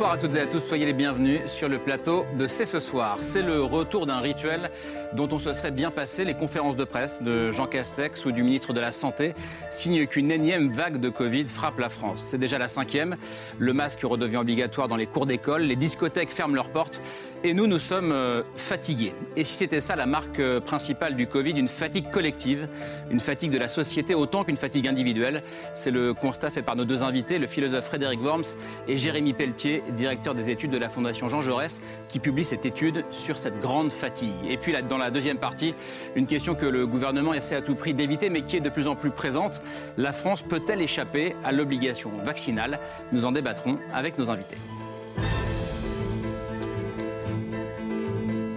Bonsoir à toutes et à tous, soyez les bienvenus sur le plateau de C'est ce soir. C'est le retour d'un rituel dont on se serait bien passé. Les conférences de presse de Jean Castex ou du ministre de la Santé signent qu'une énième vague de Covid frappe la France. C'est déjà la cinquième. Le masque redevient obligatoire dans les cours d'école, les discothèques ferment leurs portes et nous, nous sommes euh, fatigués. Et si c'était ça la marque euh, principale du Covid, une fatigue collective, une fatigue de la société autant qu'une fatigue individuelle, c'est le constat fait par nos deux invités, le philosophe Frédéric Worms et Jérémy Pelletier, directeur des études de la Fondation Jean Jaurès, qui publie cette étude sur cette grande fatigue. Et puis là, dans la deuxième partie, une question que le gouvernement essaie à tout prix d'éviter, mais qui est de plus en plus présente. La France peut-elle échapper à l'obligation vaccinale? Nous en débattrons avec nos invités.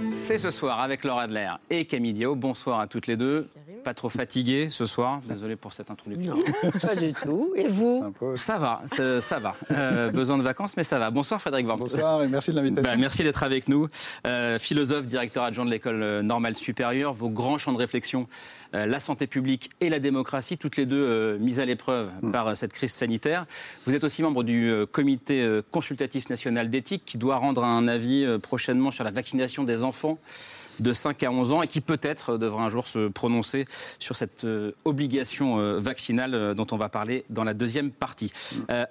C'est ce soir avec Laura Adler et Camille Diao. Bonsoir à toutes les deux. Pas trop fatigué ce soir Désolé pour cette introduction. Non, pas du tout. Et vous Ça va, ça, va. Euh, besoin de vacances, mais ça va. Bonsoir Frédéric Worms. Bonsoir et merci de l'invitation. Bah, merci d'être avec nous. Euh, philosophe, directeur adjoint de l'école normale supérieure, vos grands champs de réflexion, euh, la santé publique et la démocratie, toutes les deux mises à l'épreuve mm. par cette crise sanitaire. Vous êtes aussi membre du comité consultatif national d'éthique qui doit rendre un avis prochainement sur la vaccination des enfants de 5 à 11 ans et qui peut-être devra un jour se prononcer sur cette euh, obligation euh, vaccinale euh, dont on va parler dans la deuxième partie.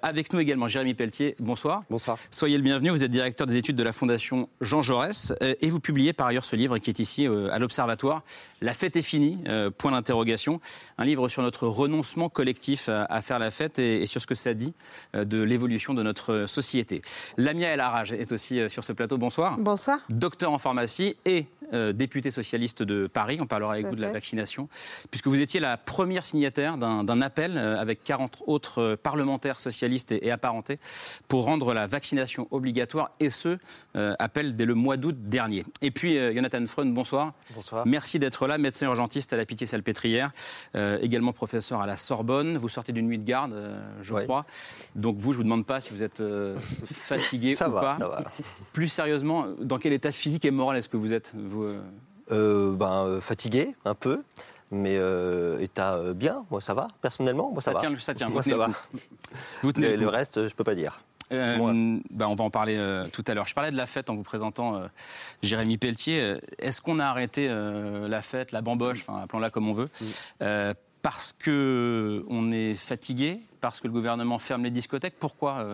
avec nous également Jérémy Pelletier, bonsoir. Bonsoir. Soyez le bienvenu, vous êtes directeur des études de la Fondation Jean Jaurès et vous publiez par ailleurs ce livre qui est ici à l'Observatoire, La fête est finie, point d'interrogation, un livre sur notre renoncement collectif à, faire la fête et, sur ce que ça dit de l'évolution de notre société. Lamia El Haraj est aussi sur ce plateau, bonsoir. Bonsoir. Docteur en pharmacie et euh, député socialiste de Paris. On parlera avec vous de la vaccination, puisque vous étiez la première signataire d'un appel euh, avec 40 autres euh, parlementaires socialistes et, apparentés pour rendre la vaccination obligatoire, et ce, appel dès le mois d'août dernier. Et puis, Jonathan Freund, bonsoir. Bonsoir. Merci d'être là, médecin urgentiste à la Pitié-Salpêtrière, également professeur à la Sorbonne. Vous sortez d'une nuit de garde, je crois. Donc vous, je vous demande pas si vous êtes fatigué ça ou va, pas. Ça va. Plus sérieusement, dans quel état physique et moral est-ce que vous êtes vous euh, euh, ben, euh, Fatigué, un peu. Mais état bien, moi ça va, personnellement, moi ça, va. Tient, ça tient, moi ça va. Vous tenez le, reste, je peux pas dire. ben, on va en parler tout à l'heure. Je parlais de la fête en vous présentant Jérémy Pelletier. Est-ce qu'on a arrêté la fête, la bamboche, appelons-la comme on veut, parce qu'on est fatigué, parce que le gouvernement ferme les discothèques Pourquoi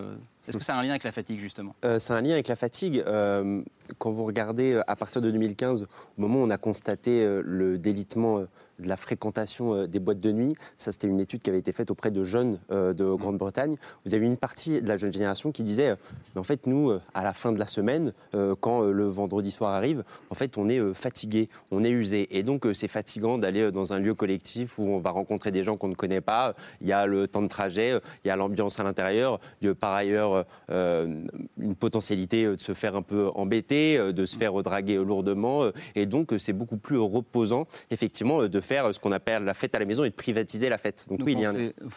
est-ce que ça a un lien avec la fatigue, justement? Euh, C'est un lien avec la fatigue. Euh, quand vous regardez euh, à partir de 2015, au moment où on a constaté le délitement de la fréquentation des boîtes de nuit, ça c'était une étude qui avait été faite auprès de jeunes de Grande-Bretagne, vous avez une partie de la jeune génération qui disait, mais en fait nous, à la fin de la semaine, quand le vendredi soir arrive, en fait on est fatigué, on est usé. Et donc c'est fatigant d'aller dans un lieu collectif où on va rencontrer des gens qu'on ne connaît pas, il y a le temps de trajet, il y a l'ambiance à l'intérieur, par ailleurs euh, une potentialité de se faire un peu embêter, euh, de se faire draguer lourdement. Euh, et donc, c'est beaucoup plus reposant, effectivement, de faire ce qu'on appelle la fête à la maison et de privatiser la fête. Donc, oui, il y a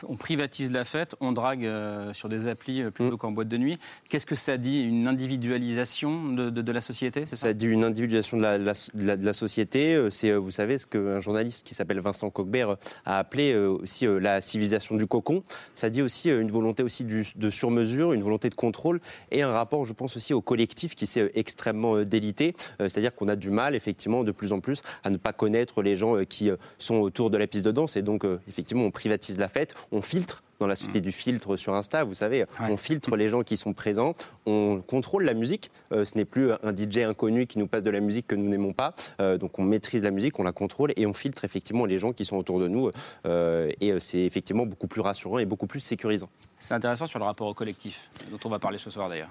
on prise la fête, on drague sur des applis plutôt mm. qu'en boîte de nuit. Qu'est-ce que ça dit Une individualisation de, la société ça, ça dit une individualisation de la, de la, société. C'est, vous savez, ce qu'un journaliste qui s'appelle Vincent Coquebert a appelé aussi la civilisation du cocon. Ça dit aussi une volonté aussi du, de surmesure, une volonté de contrôle et un rapport, je pense aussi au collectif qui s'est euh, extrêmement euh, délité. Euh, c'est-à-dire qu'on a du mal, effectivement, de plus en plus à ne pas connaître les gens qui sont autour de la piste de danse. Et donc, effectivement, on privatise la fête, on filtre dans la société mm. du filtre sur Insta, vous savez, on filtre les gens qui sont présents, on contrôle la musique. ce n'est plus un DJ inconnu qui nous passe de la musique que nous n'aimons pas. donc on maîtrise la musique, on la contrôle et on filtre effectivement les gens qui sont autour de nous. et c'est effectivement beaucoup plus rassurant et beaucoup plus sécurisant. C'est intéressant sur le rapport au collectif, dont on va parler ce soir d'ailleurs.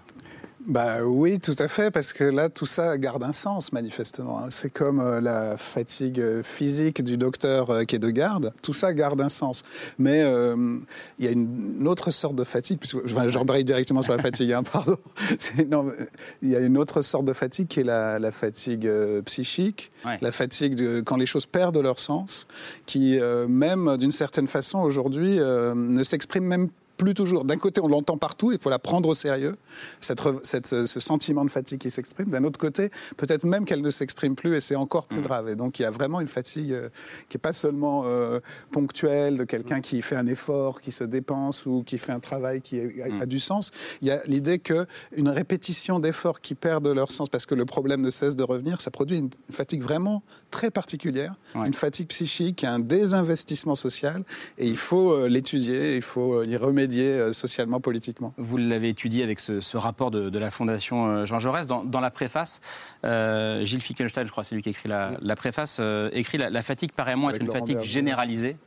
Bah oui, tout à fait, parce que là, tout ça garde un sens, manifestement. hein. C'est comme euh, la fatigue euh, physique du docteur euh, qui est de garde, tout ça garde un sens. Mais euh, il y a une, autre sorte de fatigue, puisque enfin, j'embraye directement sur la fatigue, hein, pardon. Il y a une autre sorte de fatigue qui est la, la fatigue psychique, Ouais. la fatigue de, quand les choses perdent leur sens, qui, euh, même d'une certaine façon, aujourd'hui, euh, ne s'exprime même plus toujours. D'un côté, on l'entend partout, il faut la prendre au sérieux, cette, ce, sentiment de fatigue qui s'exprime. D'un autre côté, peut-être même qu'elle ne s'exprime plus et c'est encore plus grave. Et donc, il y a vraiment une fatigue euh, qui n'est pas seulement euh, ponctuelle de quelqu'un qui fait un effort, qui se dépense ou qui fait un travail qui a, a du sens. Il y a l'idée qu'une répétition d'efforts qui perdent leur sens parce que le problème ne cesse de revenir, ça produit une fatigue vraiment très particulière, Ouais. une fatigue psychique, un désinvestissement social. Et il faut euh, l'étudier, il faut y remédier euh, socialement, politiquement. Vous l'avez étudié avec ce, ce rapport de, de la Fondation euh, Jean Jaurès. Dans, dans la préface, euh, Gilles Fickenstein, je crois, c'est lui qui écrit la, la préface, euh, écrit la, la fatigue paraît moins être une fatigue généralisée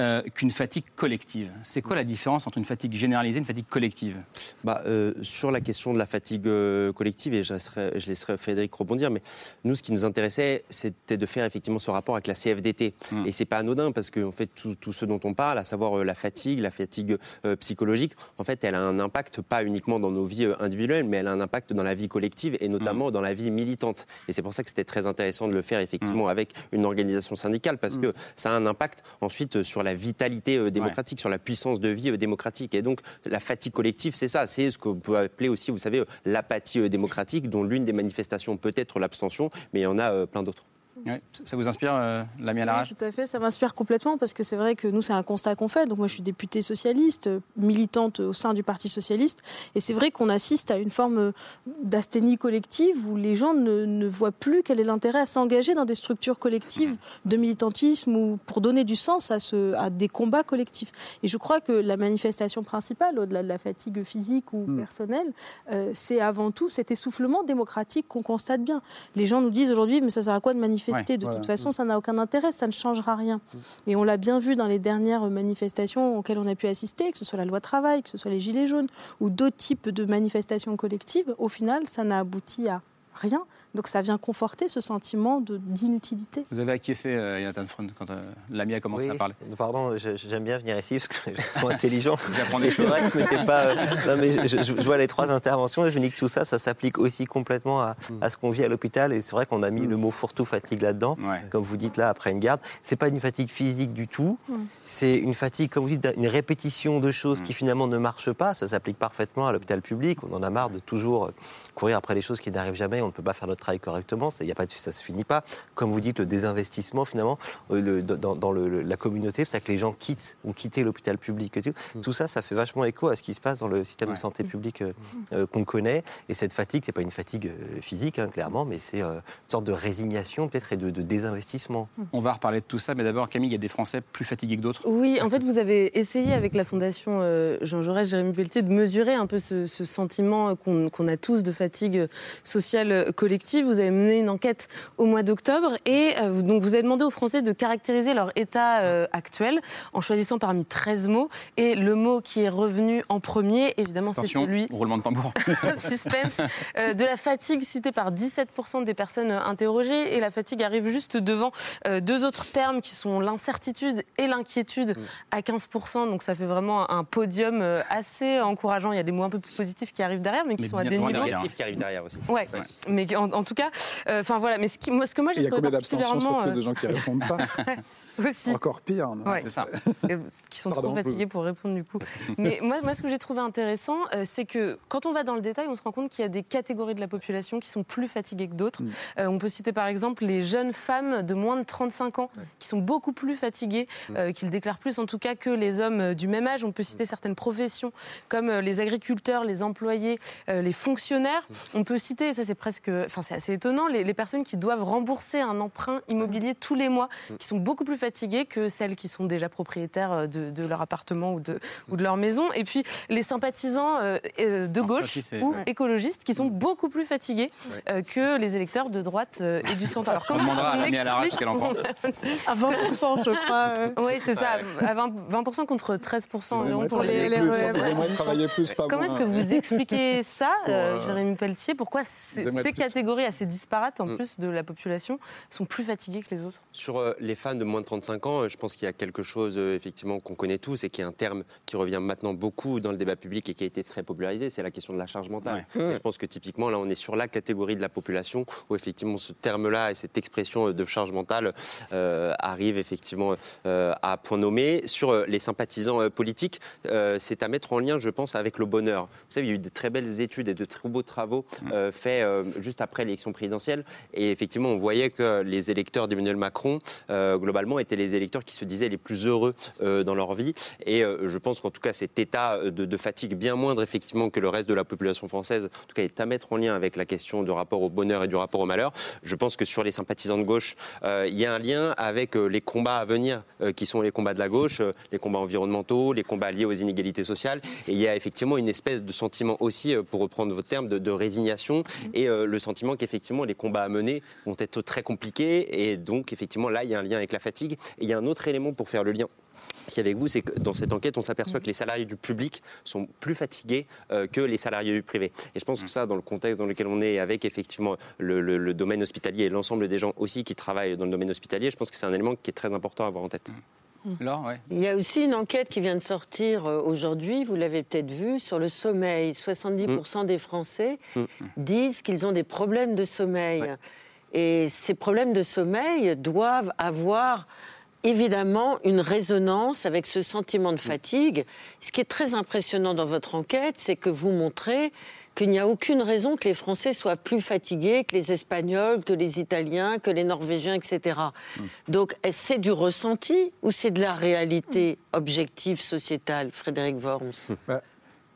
euh, qu'une fatigue collective. C'est quoi la différence entre une fatigue généralisée et une fatigue collective? Bah, euh, sur la question de la fatigue euh, collective, et je laisserai, je laisserai Frédéric rebondir, mais nous, ce qui nous intéressait, c'était de faire effectivement ce rapport avec la CFDT. Mm. Et c'est pas anodin, parce qu'en fait, tout, tout ce dont on parle, à savoir la fatigue, la fatigue psychologique, en fait, elle a un impact pas uniquement dans nos vies individuelles, mais elle a un impact dans la vie collective et notamment dans la vie militante. Et c'est pour ça que c'était très intéressant de le faire effectivement avec une organisation syndicale, parce que ça a un impact ensuite sur la vitalité euh, démocratique, sur la puissance de vie euh, démocratique. Et donc, la fatigue collective, c'est ça. C'est ce qu'on peut appeler aussi, vous savez, euh, l'apathie démocratique, dont l'une des manifestations peut être l'abstention, mais il y en a plein d'autres. Ouais, Ça vous inspire, euh, Lamia Larache Oui, tout à fait, ça m'inspire complètement parce que c'est vrai que nous, c'est un constat qu'on fait. Donc moi, je suis députée socialiste, militante au sein du Parti socialiste. Et c'est vrai qu'on assiste à une forme euh, d'asthénie collective où les gens ne, ne voient plus quel est l'intérêt à s'engager dans des structures collectives de militantisme ou pour donner du sens à, ce, à des combats collectifs. Et je crois que la manifestation principale, au-delà de la fatigue physique ou Mm. personnelle, euh, c'est avant tout cet essoufflement démocratique qu'on constate bien. Les gens nous disent aujourd'hui, mais ça sert à quoi de manifester De voilà. toute façon, ça n'a aucun intérêt, ça ne changera rien. Et on l'a bien vu dans les dernières manifestations auxquelles on a pu assister, que ce soit la loi travail, que ce soit les gilets jaunes ou d'autres types de manifestations collectives. Au final, ça n'a abouti à rien. Donc ça vient conforter ce sentiment de- d'inutilité. Vous avez acquiescé, euh, Jonathan Freund, quand euh, Lamia a commencé Oui, à parler. Pardon, je- j'aime bien venir ici parce que les gens sont intelligents. J'apprends Mais des c'est choses. vrai que ce n'était pas. euh, non, mais je, je- je vois les trois interventions et je me dis que tout ça, ça s'applique aussi complètement à, à ce qu'on vit à l'hôpital. Et c'est vrai qu'on a mis le mot fourre-tout fatigue là-dedans. Ouais. Comme vous dites là, après une garde, c'est pas une fatigue physique du tout. C'est une fatigue, comme vous dites, une répétition de choses qui finalement ne marchent pas. Ça s'applique parfaitement à l'hôpital public. On en a marre de toujours euh, courir après les choses qui n'arrivent jamais. On ne peut pas faire notre travail correctement. Ça, y a pas de- ça se finit pas. Comme vous dites, le désinvestissement finalement euh, le- dans, dans le- le- la communauté, c'est que les gens quittent, ont quitté l'hôpital public. et Tout. Tout ça, ça fait vachement écho à ce qui se passe dans le système Ouais. de santé publique euh, euh, qu'on connaît. Et cette fatigue, c'est pas une fatigue physique, hein, clairement, mais c'est euh, une sorte de résignation peut-être et de, de désinvestissement. On va reparler de tout ça, mais d'abord, Camille, il y a des Français plus fatigués que d'autres. Oui, en fait, vous avez essayé avec la Fondation euh, Jean Jaurès, Jérémy Pelletier, de mesurer un peu ce, ce sentiment qu'on qu'on a tous de fatigue sociale collective. Vous avez mené une enquête au mois d'octobre et euh, donc vous avez demandé aux Français de caractériser leur état euh, actuel en choisissant parmi 13 mots. Et le mot qui est revenu en premier, évidemment, c'est celui roulement de tambour. suspense, euh, de la fatigue citée par 17% des personnes interrogées. Et la fatigue arrive juste devant deux autres termes qui sont l'incertitude et l'inquiétude à 15%. Donc ça fait vraiment un podium assez encourageant. Il y a des mots un peu plus positifs qui arrivent derrière, mais qui Mais sont à des niveaux. qui arrive derrière aussi. Ouais, Ouais. Mais en, en tout cas, euh, enfin voilà. Mais ce, qui, moi, ce que moi Il j'ai y a trouvé combien d'abstentions particulièrement surtout euh, de gens qui répondent pas? aussi. Encore pire. non Ouais. C'est ça. euh, qui sont Pardon, trop fatigués pour répondre du coup. Mais moi, moi, ce que j'ai trouvé intéressant, euh, c'est que quand on va dans le détail, on se rend compte qu'il y a des catégories de la population qui sont plus fatiguées que d'autres. Mm. Euh, on peut citer par exemple les jeunes femmes de moins de 35 ans qui sont beaucoup plus fatiguées, euh, qui le déclarent plus en tout cas que les hommes euh, du même âge. On peut citer certaines professions comme euh, les agriculteurs, les employés, euh, les fonctionnaires. On peut citer, et ça c'est presque presque, enfin c'est assez étonnant, les, les personnes qui doivent rembourser un emprunt immobilier tous les mois, qui sont beaucoup plus fatiguées que celles qui sont déjà propriétaires euh, de, de leur appartement ou de, ou de leur maison. Et puis les sympathisants euh, euh, de ça gauche ou ouais. écologistes qui sont beaucoup plus fatigués euh, que les électeurs de droite euh, et du centre. Alors On demandera à on Lamia Lara ce qu'elle en pense. À 20%, je crois. euh. Oui, c'est ça, à 20%, 20% contre 13% environ pour les, plus, pas Comment est-ce que vous expliquez ça, euh, Jérémy Pelletier? Pourquoi ces, plus. catégories assez disparates, en Mm. plus de la population, sont plus fatiguées que les autres? Sur euh, les fans de moins de 35 ans, euh, je pense qu'il y a quelque chose euh, effectivement qu'on connaît tous et qui est un terme qui revient maintenant beaucoup dans le débat public et qui a été très popularisé, c'est la question de la charge mentale. Et je pense que typiquement là on est sur la catégorie de la population où effectivement ce terme-là et cette expression euh, de charge mentale euh, arrive effectivement euh, à point nommé. Sur les sympathisants euh, politiques, euh, c'est à mettre en lien, je pense, avec le bonheur. Vous savez, il y a eu de très belles études et de très beaux travaux euh, faits euh, juste après l'élection présidentielle et effectivement on voyait que les électeurs d'Emmanuel Macron euh, globalement étaient les électeurs qui se disaient les plus heureux euh, dans leur vie. Et euh, je pense qu'en tout cas, cet état de, de fatigue bien moindre, effectivement, que le reste de la population française, en tout cas, est à mettre en lien avec la question du rapport au bonheur et du rapport au malheur. Je pense que sur les sympathisants de gauche, euh, il y a un lien avec euh, les combats à venir, euh, qui sont les combats de la gauche, euh, les combats environnementaux, les combats liés aux inégalités sociales. Et il y a effectivement une espèce de sentiment aussi, euh, pour reprendre votre terme, de, résignation et euh, le sentiment qu'effectivement les combats à mener vont être très compliqués. Et donc, effectivement, là, il y a un lien avec la fatigue. Et il y a un autre élément pour faire le lien. Si avec vous, c'est que dans cette enquête, on s'aperçoit que les salariés du public sont plus fatigués euh, que les salariés du privé. Et je pense que ça, dans le contexte dans lequel on est, avec effectivement le, le- le domaine hospitalier et l'ensemble des gens aussi qui travaillent dans le domaine hospitalier, je pense que c'est un élément qui est très important à avoir en tête. Laure, ouais. Il y a aussi une enquête qui vient de sortir euh, aujourd'hui, vous l'avez peut-être vu, sur le sommeil. 70% des Français disent qu'ils ont des problèmes de sommeil. Et ces problèmes de sommeil doivent avoir évidemment une résonance avec ce sentiment de fatigue. Ce qui est très impressionnant dans votre enquête, c'est que vous montrez qu'il n'y a aucune raison que les Français soient plus fatigués que les Espagnols, que les Italiens, que les Norvégiens, etc. Donc, est-ce c'est du ressenti ou c'est de la réalité objective sociétale, Frédéric Worms? Bah,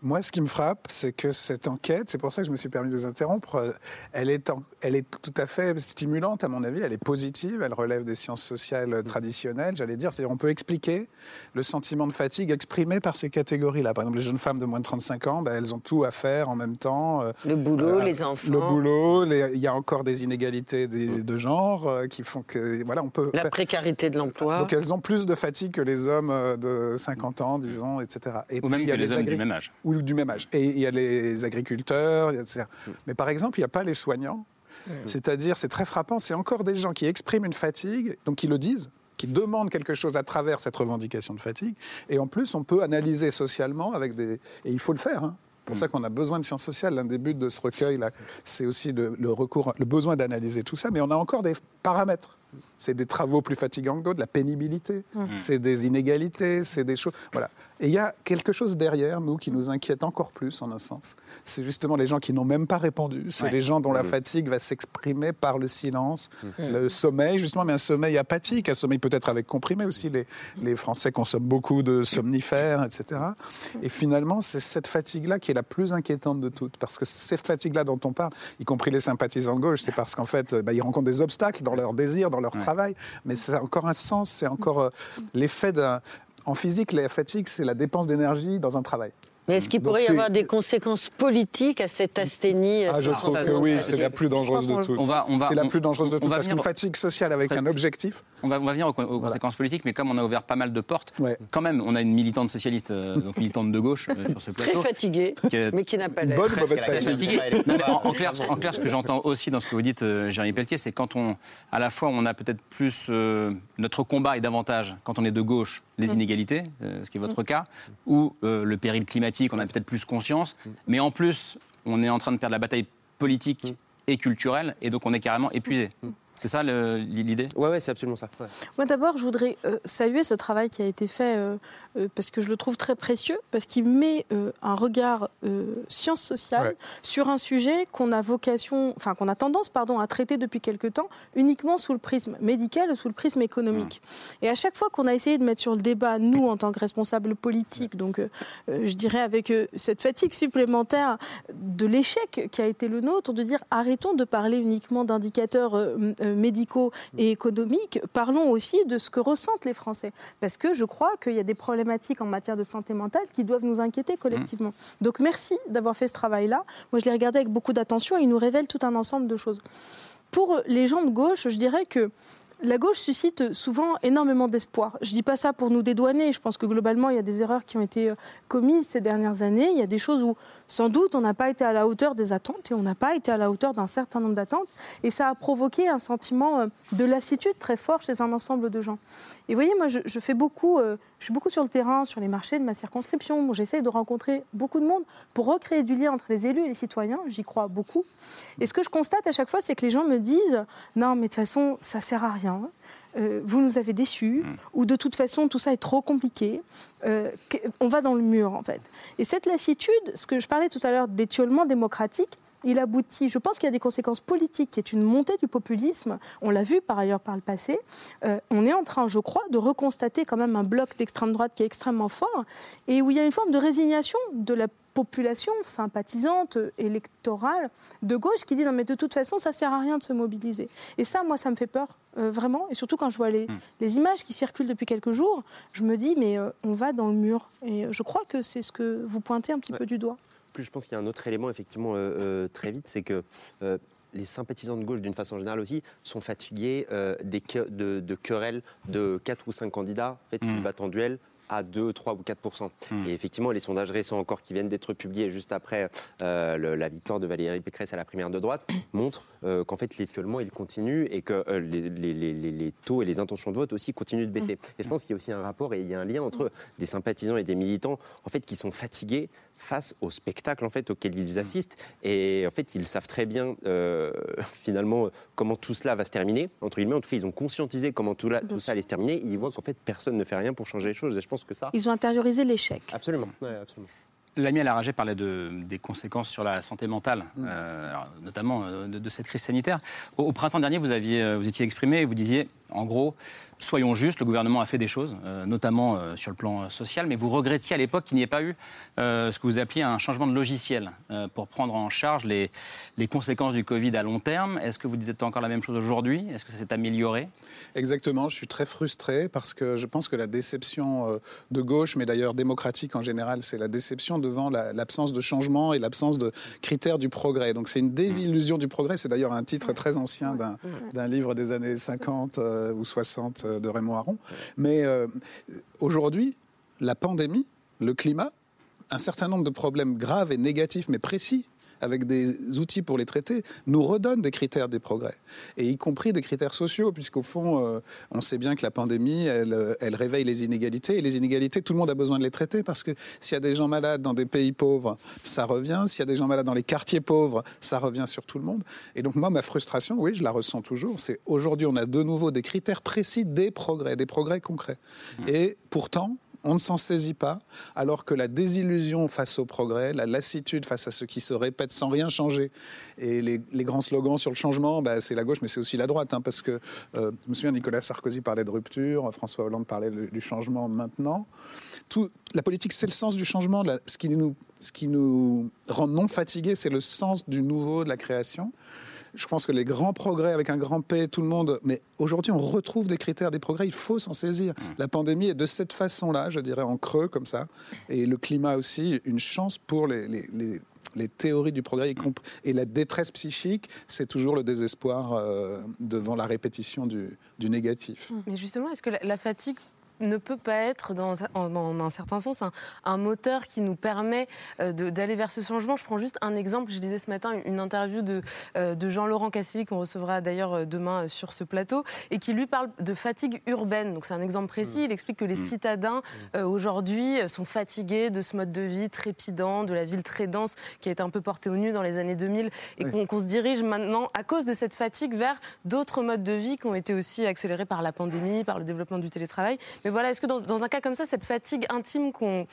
Moi, ce qui me frappe, c'est que cette enquête, c'est pour ça que je me suis permis de vous interrompre, euh, elle est, en- elle est tout à fait stimulante, à mon avis. Elle est positive, elle relève des sciences sociales euh, traditionnelles, j'allais dire. C'est-à-dire, on peut expliquer le sentiment de fatigue exprimé par ces catégories-là. Par exemple, les jeunes femmes de moins de 35 ans, bah, elles ont tout à faire en même temps. euh, Le boulot, euh, les enfants, Le boulot, les- il y a encore des inégalités des- de genre euh, qui font que, voilà, on peut. la faire- précarité de l'emploi. donc elles ont plus de fatigue que les hommes de 50 ans, disons, etc. Et Ou puis, même il y que a les hommes du même âge. Ou du même âge. Et il y a les agriculteurs, etc. Mm. Mais par exemple, il n'y a pas les soignants. C'est-à-dire, c'est très frappant, c'est encore des gens qui expriment une fatigue, donc qui le disent, qui demandent quelque chose à travers cette revendication de fatigue. Et en plus, on peut analyser socialement avec des... Et il faut le faire. Hein. C'est pour Mm. ça qu'on a besoin de sciences sociales. L'un des buts de ce recueil-là, c'est aussi le, le recours, le besoin d'analyser tout ça. Mais on a encore des paramètres. C'est des travaux plus fatigants que d'autres, la pénibilité, c'est des inégalités, c'est des choses. Voilà. Et il y a quelque chose derrière nous qui nous inquiète encore plus, en un sens. C'est justement les gens qui n'ont même pas répondu. C'est Ouais. les gens dont la fatigue va s'exprimer par le silence, le sommeil, justement, mais un sommeil apathique, un sommeil peut-être avec comprimé aussi. Les, les Français consomment beaucoup de somnifères, etc. Et finalement, c'est cette fatigue-là qui est la plus inquiétante de toutes. Parce que cette fatigue-là dont on parle, y compris les sympathisants de gauche, c'est parce qu'en fait, bah, ils rencontrent des obstacles dans leur désir, dans leur Ouais. travail. Mais c'est encore un sens, c'est encore euh, l'effet d'un. En physique, la fatigue, c'est la dépense d'énergie dans un travail. Mais est-ce qu'il Donc pourrait y avoir des conséquences politiques à cette asthénie à Ah, je trouve que oui, fatigue c'est la plus dangereuse de toutes. On va, on va, C'est la plus dangereuse de on toutes. va Parce venir- qu'une fatigue sociale avec Fred- un objectif, On va, on va venir aux, aux conséquences politiques, mais comme on a ouvert pas mal de portes, Ouais. quand même, on a une militante socialiste, euh, donc militante de gauche euh, sur ce Très plateau. fatigué, qui est- mais qui n'a pas l'air. bonne mauvaise Très fatigue. Non, mais en, en clair, en clair, ce que j'entends aussi dans ce que vous dites, euh, Jérémy Pelletier, c'est quand on, à la fois, on a peut-être plus euh, notre combat est davantage quand on est de gauche les inégalités, euh, ce qui est votre cas, ou euh, le péril climatique, on a peut-être plus conscience, mais en plus, on est en train de perdre la bataille politique et culturelle, et donc on est carrément épuisé. C'est ça l'idée? Ouais, ouais, c'est absolument ça. ouais. Moi d'abord, je voudrais euh, saluer ce travail qui a été fait euh, euh, parce que je le trouve très précieux, parce qu'il met euh, un regard euh, sciences sociales Ouais. sur un sujet qu'on a vocation, enfin qu'on a tendance, pardon, à traiter depuis quelque temps uniquement sous le prisme médical ou sous le prisme économique. Et à chaque fois qu'on a essayé de mettre sur le débat, nous en tant que responsables politiques, donc euh, je dirais avec cette fatigue supplémentaire de l'échec qui a été le nôtre, de dire arrêtons de parler uniquement d'indicateurs médicaux et économiques, parlons aussi de ce que ressentent les Français. Parce que je crois qu'il y a des problématiques en matière de santé mentale qui doivent nous inquiéter collectivement. Donc merci d'avoir fait ce travail-là. Moi, je l'ai regardé avec beaucoup d'attention et il nous révèle tout un ensemble de choses. Pour les gens de gauche, je dirais que la gauche suscite souvent énormément d'espoir. Je ne dis pas ça pour nous dédouaner. Je pense que globalement, il y a des erreurs qui ont été euh, commises ces dernières années. Il y a des choses où, sans doute, on n'a pas été à la hauteur des attentes et on n'a pas été à la hauteur d'un certain nombre d'attentes. Et ça a provoqué un sentiment euh, de lassitude très fort chez un ensemble de gens. Et vous voyez, moi, je, fais beaucoup, euh, je suis beaucoup sur le terrain, sur les marchés de ma circonscription. J'essaye de rencontrer beaucoup de monde pour recréer du lien entre les élus et les citoyens. J'y crois beaucoup. Et ce que je constate à chaque fois, c'est que les gens me disent Non, mais de toute façon, ça sert à rien. Euh, vous nous avez déçus, ou de toute façon, tout ça est trop compliqué. Euh, on va dans le mur, en fait. Et cette lassitude, ce que je parlais tout à l'heure d'étiolement démocratique, il aboutit, je pense qu'il y a des conséquences politiques, qui est une montée du populisme. On l'a vu par ailleurs par le passé. Euh, on est en train, je crois, de reconstater quand même un bloc d'extrême droite qui est extrêmement fort et où il y a une forme de résignation de la population sympathisante, euh, électorale, de gauche qui dit non mais de toute façon ça sert à rien de se mobiliser. Et ça, moi, ça me fait peur, euh, vraiment. Et surtout quand je vois les, les images qui circulent depuis quelques jours, je me dis mais euh, on va dans le mur. Et je crois que c'est ce que vous pointez un petit Ouais. peu du doigt. Plus, je pense qu'il y a un autre élément, effectivement, euh, euh, très vite, c'est que euh, les sympathisants de gauche, d'une façon générale aussi, sont fatigués euh, des que- de, de querelles de 4 ou 5 candidats en fait, qui Mm. se battent en duel à 2, 3 ou 4 Mm. Et effectivement, les sondages récents encore qui viennent d'être publiés juste après euh, le- la victoire de Valérie Pécresse à la primaire de droite montrent euh, qu'en fait l'étiolement il continue et que euh, les, les- les- les- les taux et les intentions de vote aussi continuent de baisser. Et je pense qu'il y a aussi un rapport et il y a un lien entre des sympathisants et des militants en fait qui sont fatigués face au spectacle en fait auquel ils assistent. Et en fait ils savent très bien euh, finalement comment tout cela va se terminer entre guillemets. En tout cas ils ont conscientisé comment tout, Bien tout ça allait se terminer. Ils voient qu'en fait personne ne fait rien pour changer les choses. Et je pense que ça Ils ont intériorisé l'échec. absolument. Ouais, absolument L'ami Alaraget parlait de, des conséquences sur la santé mentale, euh, alors, notamment euh, de, de cette crise sanitaire. Au, au printemps dernier, vous, aviez, euh, vous étiez exprimé et vous disiez, en gros, soyons justes, le gouvernement a fait des choses, euh, notamment euh, sur le plan euh, social, mais vous regrettiez à l'époque qu'il n'y ait pas eu euh, ce que vous appeliez un changement de logiciel euh, pour prendre en charge les, les conséquences du Covid à long terme. Est-ce que vous dites encore la même chose aujourd'hui? Est-ce que ça s'est amélioré? Exactement, je suis très frustré parce que je pense que la déception euh, de gauche, mais d'ailleurs démocratique en général, c'est la déception devant la- l'absence de changement et l'absence de critères du progrès. Donc c'est une désillusion du progrès, c'est d'ailleurs un titre très ancien d'un d'un livre des années 50 euh, ou 60 euh, de Raymond Aron. Mais euh, aujourd'hui, la pandémie, le climat, un certain nombre de problèmes graves et négatifs, mais précis, avec des outils pour les traiter, nous redonnent des critères des progrès, et y compris des critères sociaux, puisqu'au fond, euh, on sait bien que la pandémie, elle, euh, elle réveille les inégalités, et les inégalités, tout le monde a besoin de les traiter, parce que s'il y a des gens malades dans des pays pauvres, ça revient, s'il y a des gens malades dans les quartiers pauvres, ça revient sur tout le monde. Et donc moi, ma frustration, oui, je la ressens toujours, c'est aujourd'hui, on a de nouveau des critères précis des progrès, des progrès concrets. Et pourtant, on ne s'en saisit pas, alors que la désillusion face au progrès, la lassitude face à ce qui se répète sans rien changer, et les, grands slogans sur le changement, bah, c'est la gauche, mais c'est aussi la droite, hein, parce que euh, je me souviens, Nicolas Sarkozy parlait de rupture, François Hollande parlait du changement maintenant. Tout, la politique, c'est le sens du changement. Ce, qui nous, ce qui nous rend non fatigués, c'est le sens du nouveau, de la création. Je pense que les grands progrès avec un grand P, tout le monde. Mais aujourd'hui, on retrouve des critères des progrès. Il faut s'en saisir. La pandémie est de cette façon-là, je dirais en creux comme ça, et le climat aussi, une chance pour les, les- les- les théories du progrès compris- et la détresse psychique, c'est toujours le désespoir euh, devant la répétition du, du négatif. Mais justement, est-ce que la, la fatigue ne peut pas être, dans, un- dans un certain sens, un, un moteur qui nous permet euh, d'aller vers ce changement. Je prends juste un exemple. Je disais ce matin une interview de, euh, de Jean-Laurent Cassilly, qu'on recevra d'ailleurs euh, demain sur ce plateau, et qui lui parle de fatigue urbaine. Donc c'est un exemple précis. Il explique que les citadins, euh, aujourd'hui, euh, sont fatigués de ce mode de vie trépidant, de la ville très dense, qui a été un peu portée au nu dans les années 2000, et Oui. qu'on se dirige maintenant, à cause de cette fatigue, vers d'autres modes de vie qui ont été aussi accélérés par la pandémie, par le développement du télétravail. Mais voilà, est-ce que dans, un cas comme ça, cette fatigue intime qu'on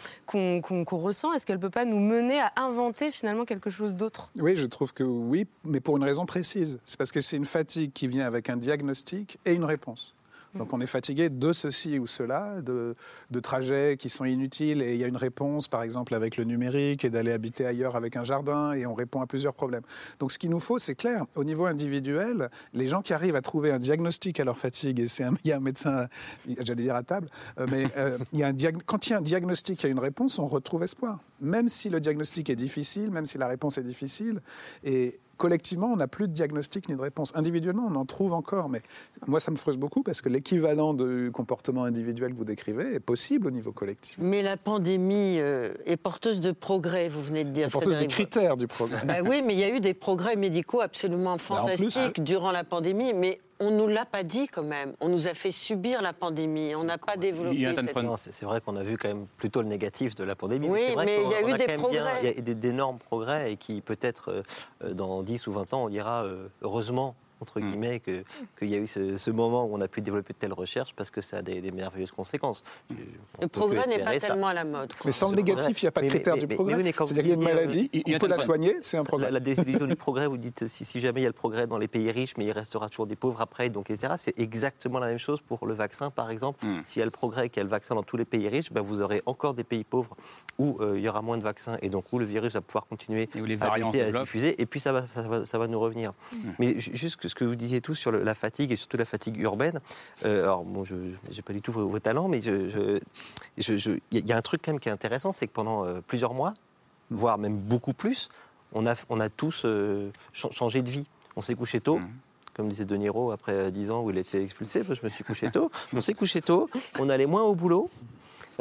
ressent, est-ce qu'elle peut pas nous mener à inventer finalement quelque chose d'autre? Oui, je trouve que oui, mais pour une raison précise. C'est parce que c'est une fatigue qui vient avec un diagnostic et une réponse. Donc on est fatigué de ceci ou cela, de, de trajets qui sont inutiles et il y a une réponse, par exemple avec le numérique et d'aller habiter ailleurs avec un jardin et on répond à plusieurs problèmes. Donc ce qu'il nous faut, c'est clair, au niveau individuel, les gens qui arrivent à trouver un diagnostic à leur fatigue, et c'est un, il y a un médecin, j'allais dire à table, euh, mais euh, il y a un quand il y a un diagnostic et une réponse, on retrouve espoir. Même si le diagnostic est difficile, même si la réponse est difficile, et collectivement, on n'a plus de diagnostic ni de réponse. Individuellement, on en trouve encore, mais moi, ça me frustre beaucoup parce que l'équivalent du comportement individuel que vous décrivez est possible au niveau collectif. Mais la pandémie euh, est porteuse de progrès, vous venez de dire. C'est porteuse de critères du programme. Ben oui, mais il y a eu des progrès médicaux absolument en plus, fantastiques durant la pandémie, mais on nous l'a pas dit quand même. On nous a fait subir la pandémie. On n'a pas développé. Cette- c'est c'est vrai qu'on a vu quand même plutôt le négatif de la pandémie. Oui, C'est vrai mais il y a eu des progrès. Il y a d'énormes progrès et qui peut-être euh, euh, dans 10 ou 20 ans, on dira euh, heureusement entre Mm. guillemets, que- qu'il y a eu ce, ce moment où on a pu développer de telles recherches parce que ça a des, des merveilleuses conséquences. On Le progrès n'est pas ça. tellement à la mode. quoi. Mais sans le négatif, il n'y a pas de Mais- critère mais- du mais- progrès. mais oui, mais quand C'est-à-dire qu'il y a une maladie, euh, il on peut la soigner, c'est un La, progrès. la désillusion du progrès, vous dites si, si jamais il y a le progrès dans les pays riches, mais il restera toujours des pauvres après, donc etc. C'est exactement la même chose pour le vaccin, par exemple. Mm. S'il y a le progrès, qu'il y a le vaccin dans tous les pays riches, ben vous aurez encore des pays pauvres où euh, il y aura moins de vaccins et donc où le virus va pouvoir continuer Et où les à, se à se développent. diffuser, et puis ça va, ça va, ça va nous revenir. Mais ju- juste que ce que vous disiez tous sur le- la fatigue et surtout la fatigue urbaine, euh, alors bon, je n'ai pas du tout vos, vos talents, mais je- je- je- il y, a- il un truc quand même qui est intéressant, c'est que pendant euh, plusieurs mois, voire même beaucoup plus, on a, on a tous euh, ch- changé de vie. On s'est couché tôt. Mhm. Comme disait De Niro après euh, 10 ans où il était expulsé, je me suis couché tôt. On s'est couché tôt, on allait moins au boulot,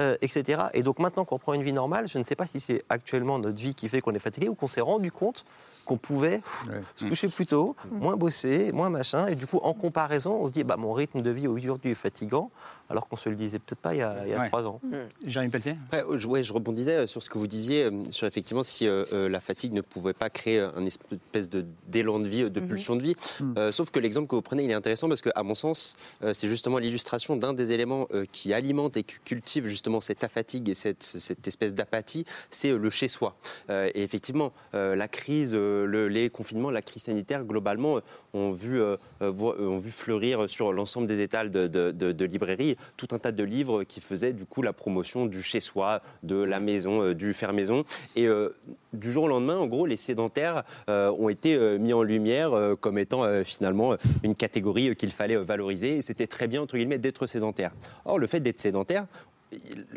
euh, etc. Et donc maintenant qu'on prend une vie normale, je ne sais pas si c'est actuellement notre vie qui fait qu'on est fatigué ou qu'on s'est rendu compte qu'on pouvait pff, Ouais. se coucher plus tôt, moins bosser, moins machin. Et du coup, en comparaison, on se dit, bah, mon rythme de vie aujourd'hui est fatigant, alors qu'on se le disait peut-être pas il y a, il y a Ouais. trois ans. Jérémy Pelletier Après, euh, je, ouais, je rebondissais euh, sur ce que vous disiez, euh, sur effectivement si euh, la fatigue ne pouvait pas créer un espèce de d'élan de vie, de pulsion de vie. Euh, sauf que l'exemple que vous prenez, il est intéressant parce que, à mon sens, euh, c'est justement l'illustration d'un des éléments euh, qui alimente et qui cultive justement cette fatigue et cette, cette espèce d'apathie, c'est euh, le chez soi. Euh, et effectivement, euh, la crise, euh, le- les confinements, la crise sanitaire, globalement, euh, ont vu, euh, euh, euh, ont vu fleurir sur l'ensemble des étals de, librairies tout un tas de livres qui faisaient du coup la promotion du chez soi, de la maison, euh, du faire maison. Et euh, du jour au lendemain, en gros, les sédentaires euh, ont été euh, mis en lumière euh, comme étant euh, finalement euh, une catégorie euh, qu'il fallait euh, valoriser. Et c'était très bien entre guillemets d'être sédentaire. Or, le fait d'être sédentaire,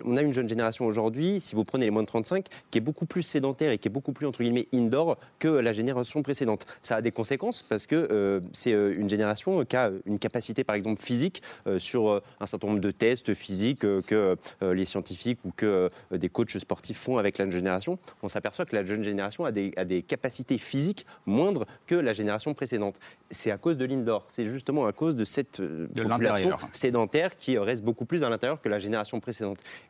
on a une jeune génération aujourd'hui, si vous prenez les moins de 35, qui est beaucoup plus sédentaire et qui est beaucoup plus, entre guillemets, indoor que la génération précédente. Ça a des conséquences parce que euh, c'est euh, une génération qui a une capacité, par exemple, physique euh, sur euh, un certain nombre de tests physiques euh, que euh, les scientifiques ou que euh, des coachs sportifs font avec la jeune génération. On s'aperçoit que la jeune génération a des, a des capacités physiques moindres que la génération précédente. C'est à cause de l'indoor. C'est justement à cause de cette euh, De population sédentaire qui reste beaucoup plus à l'intérieur que la génération précédente.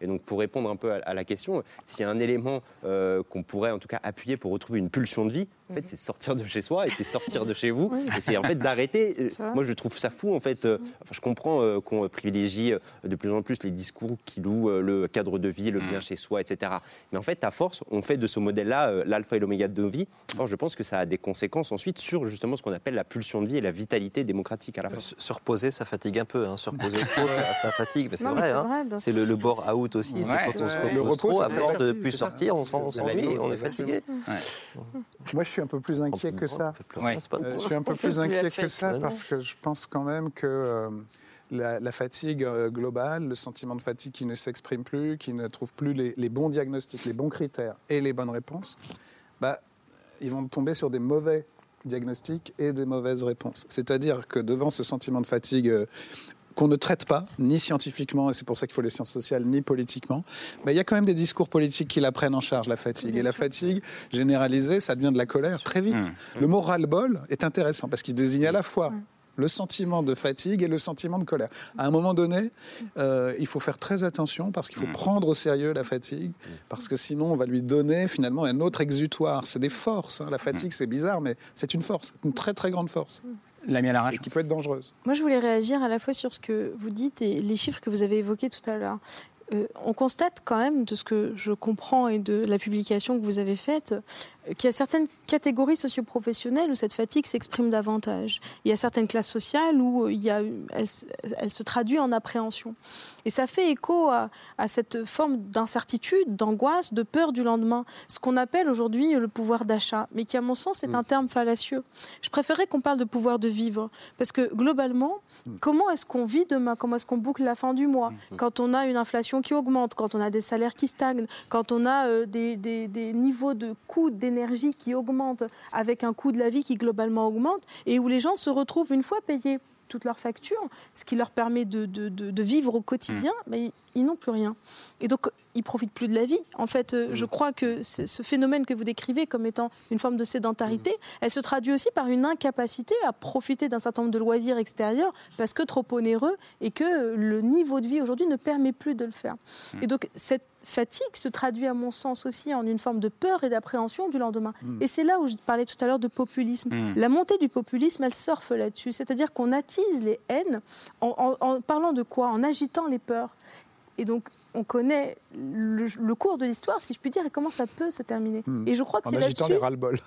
Et donc, pour répondre un peu à, la question, s'il y a un élément euh, qu'on pourrait en tout cas appuyer pour retrouver une pulsion de vie, en fait, c'est sortir de chez soi et c'est sortir de chez vous. Et c'est en fait d'arrêter. euh, C'est. Moi, je trouve ça fou, en fait. euh, enfin, je comprends euh, qu'on privilégie de plus en plus les discours qui louent le cadre de vie, le bien chez soi, etc. Mais en fait, à force, on fait de ce modèle-là l'alpha et l'oméga de nos vies. Or, je pense que ça a des conséquences ensuite sur justement ce qu'on appelle la pulsion de vie et la vitalité démocratique à la fin. Se, se reposer, ça fatigue un peu. Hein. Se reposer trop, ça, ça fatigue. Mais c'est vrai. c'est hein. C'est le, le bore out aussi. c'est Ouais. quand on se repose repos, trop, à force de plus c'est sortir, on s'en- on s'ennuie, on est fatigué. Moi, je suis un peu plus inquiet que ça. Ouais. Euh, je suis un peu plus inquiet que ça parce que je pense quand même que euh, la, la fatigue euh, globale, le sentiment de fatigue qui ne s'exprime plus, qui ne trouve plus les, les bons diagnostics, les bons critères et les bonnes réponses, bah, ils vont tomber sur des mauvais diagnostics et des mauvaises réponses. C'est-à-dire que devant ce sentiment de fatigue euh, qu'on ne traite pas, ni scientifiquement, et c'est pour ça qu'il faut les sciences sociales, ni politiquement. Mais il y a quand même des discours politiques qui la prennent en charge, la fatigue. Et la fatigue généralisée, ça devient de la colère très vite. Mmh. Le mot ras-le-bol est intéressant parce qu'il désigne à la fois le sentiment de fatigue et le sentiment de colère. À un moment donné, euh, il faut faire très attention parce qu'il faut Mm. prendre au sérieux la fatigue, parce que sinon on va lui donner finalement un autre exutoire. C'est des forces. hein. La fatigue, c'est bizarre, mais c'est une force, une très très grande force, L'ami à l'arrache. et qui peut être dangereuse. Moi, je voulais réagir à la fois sur ce que vous dites et les chiffres que vous avez évoqués tout à l'heure. Euh, on constate quand même, de ce que je comprends et de la publication que vous avez faite, euh, qu'il y a certaines catégories socioprofessionnelles où cette fatigue s'exprime davantage. Il y a certaines classes sociales où euh, il y a, elle, se traduit en appréhension. Et ça fait écho à, à cette forme d'incertitude, d'angoisse, de peur du lendemain, ce qu'on appelle aujourd'hui le pouvoir d'achat, mais qui, à mon sens, est un terme fallacieux. Je préférerais qu'on parle de pouvoir de vivre, parce que globalement, comment est-ce qu'on vit demain? Comment est-ce qu'on boucle la fin du mois? Quand on a une inflation qui augmente, quand on a des salaires qui stagnent, quand on a euh, des, des- des niveaux de coûts d'énergie qui augmentent, avec un coût de la vie qui globalement augmente, et où les gens se retrouvent une fois payés toutes leurs factures, ce qui leur permet de, de- de- de vivre au quotidien, mais ils n'ont plus rien. Et donc, ils profitent plus de la vie. En fait, euh, je crois que ce phénomène que vous décrivez comme étant une forme de sédentarité, elle se traduit aussi par une incapacité à profiter d'un certain nombre de loisirs extérieurs parce que trop onéreux et que le niveau de vie aujourd'hui ne permet plus de le faire. Et donc, cette fatigue se traduit à mon sens aussi en une forme de peur et d'appréhension du lendemain. Et c'est là où je parlais tout à l'heure de populisme. Mm. La montée du populisme, elle surfe là-dessus. C'est-à-dire qu'on attise les haines en, en- en parlant de quoi? En agitant les peurs. Et donc, on connaît le, le cours de l'histoire, si je puis dire, et comment ça peut se terminer. Mm. Et je crois que En c'est agitant là-dessus. les ras-le-bol.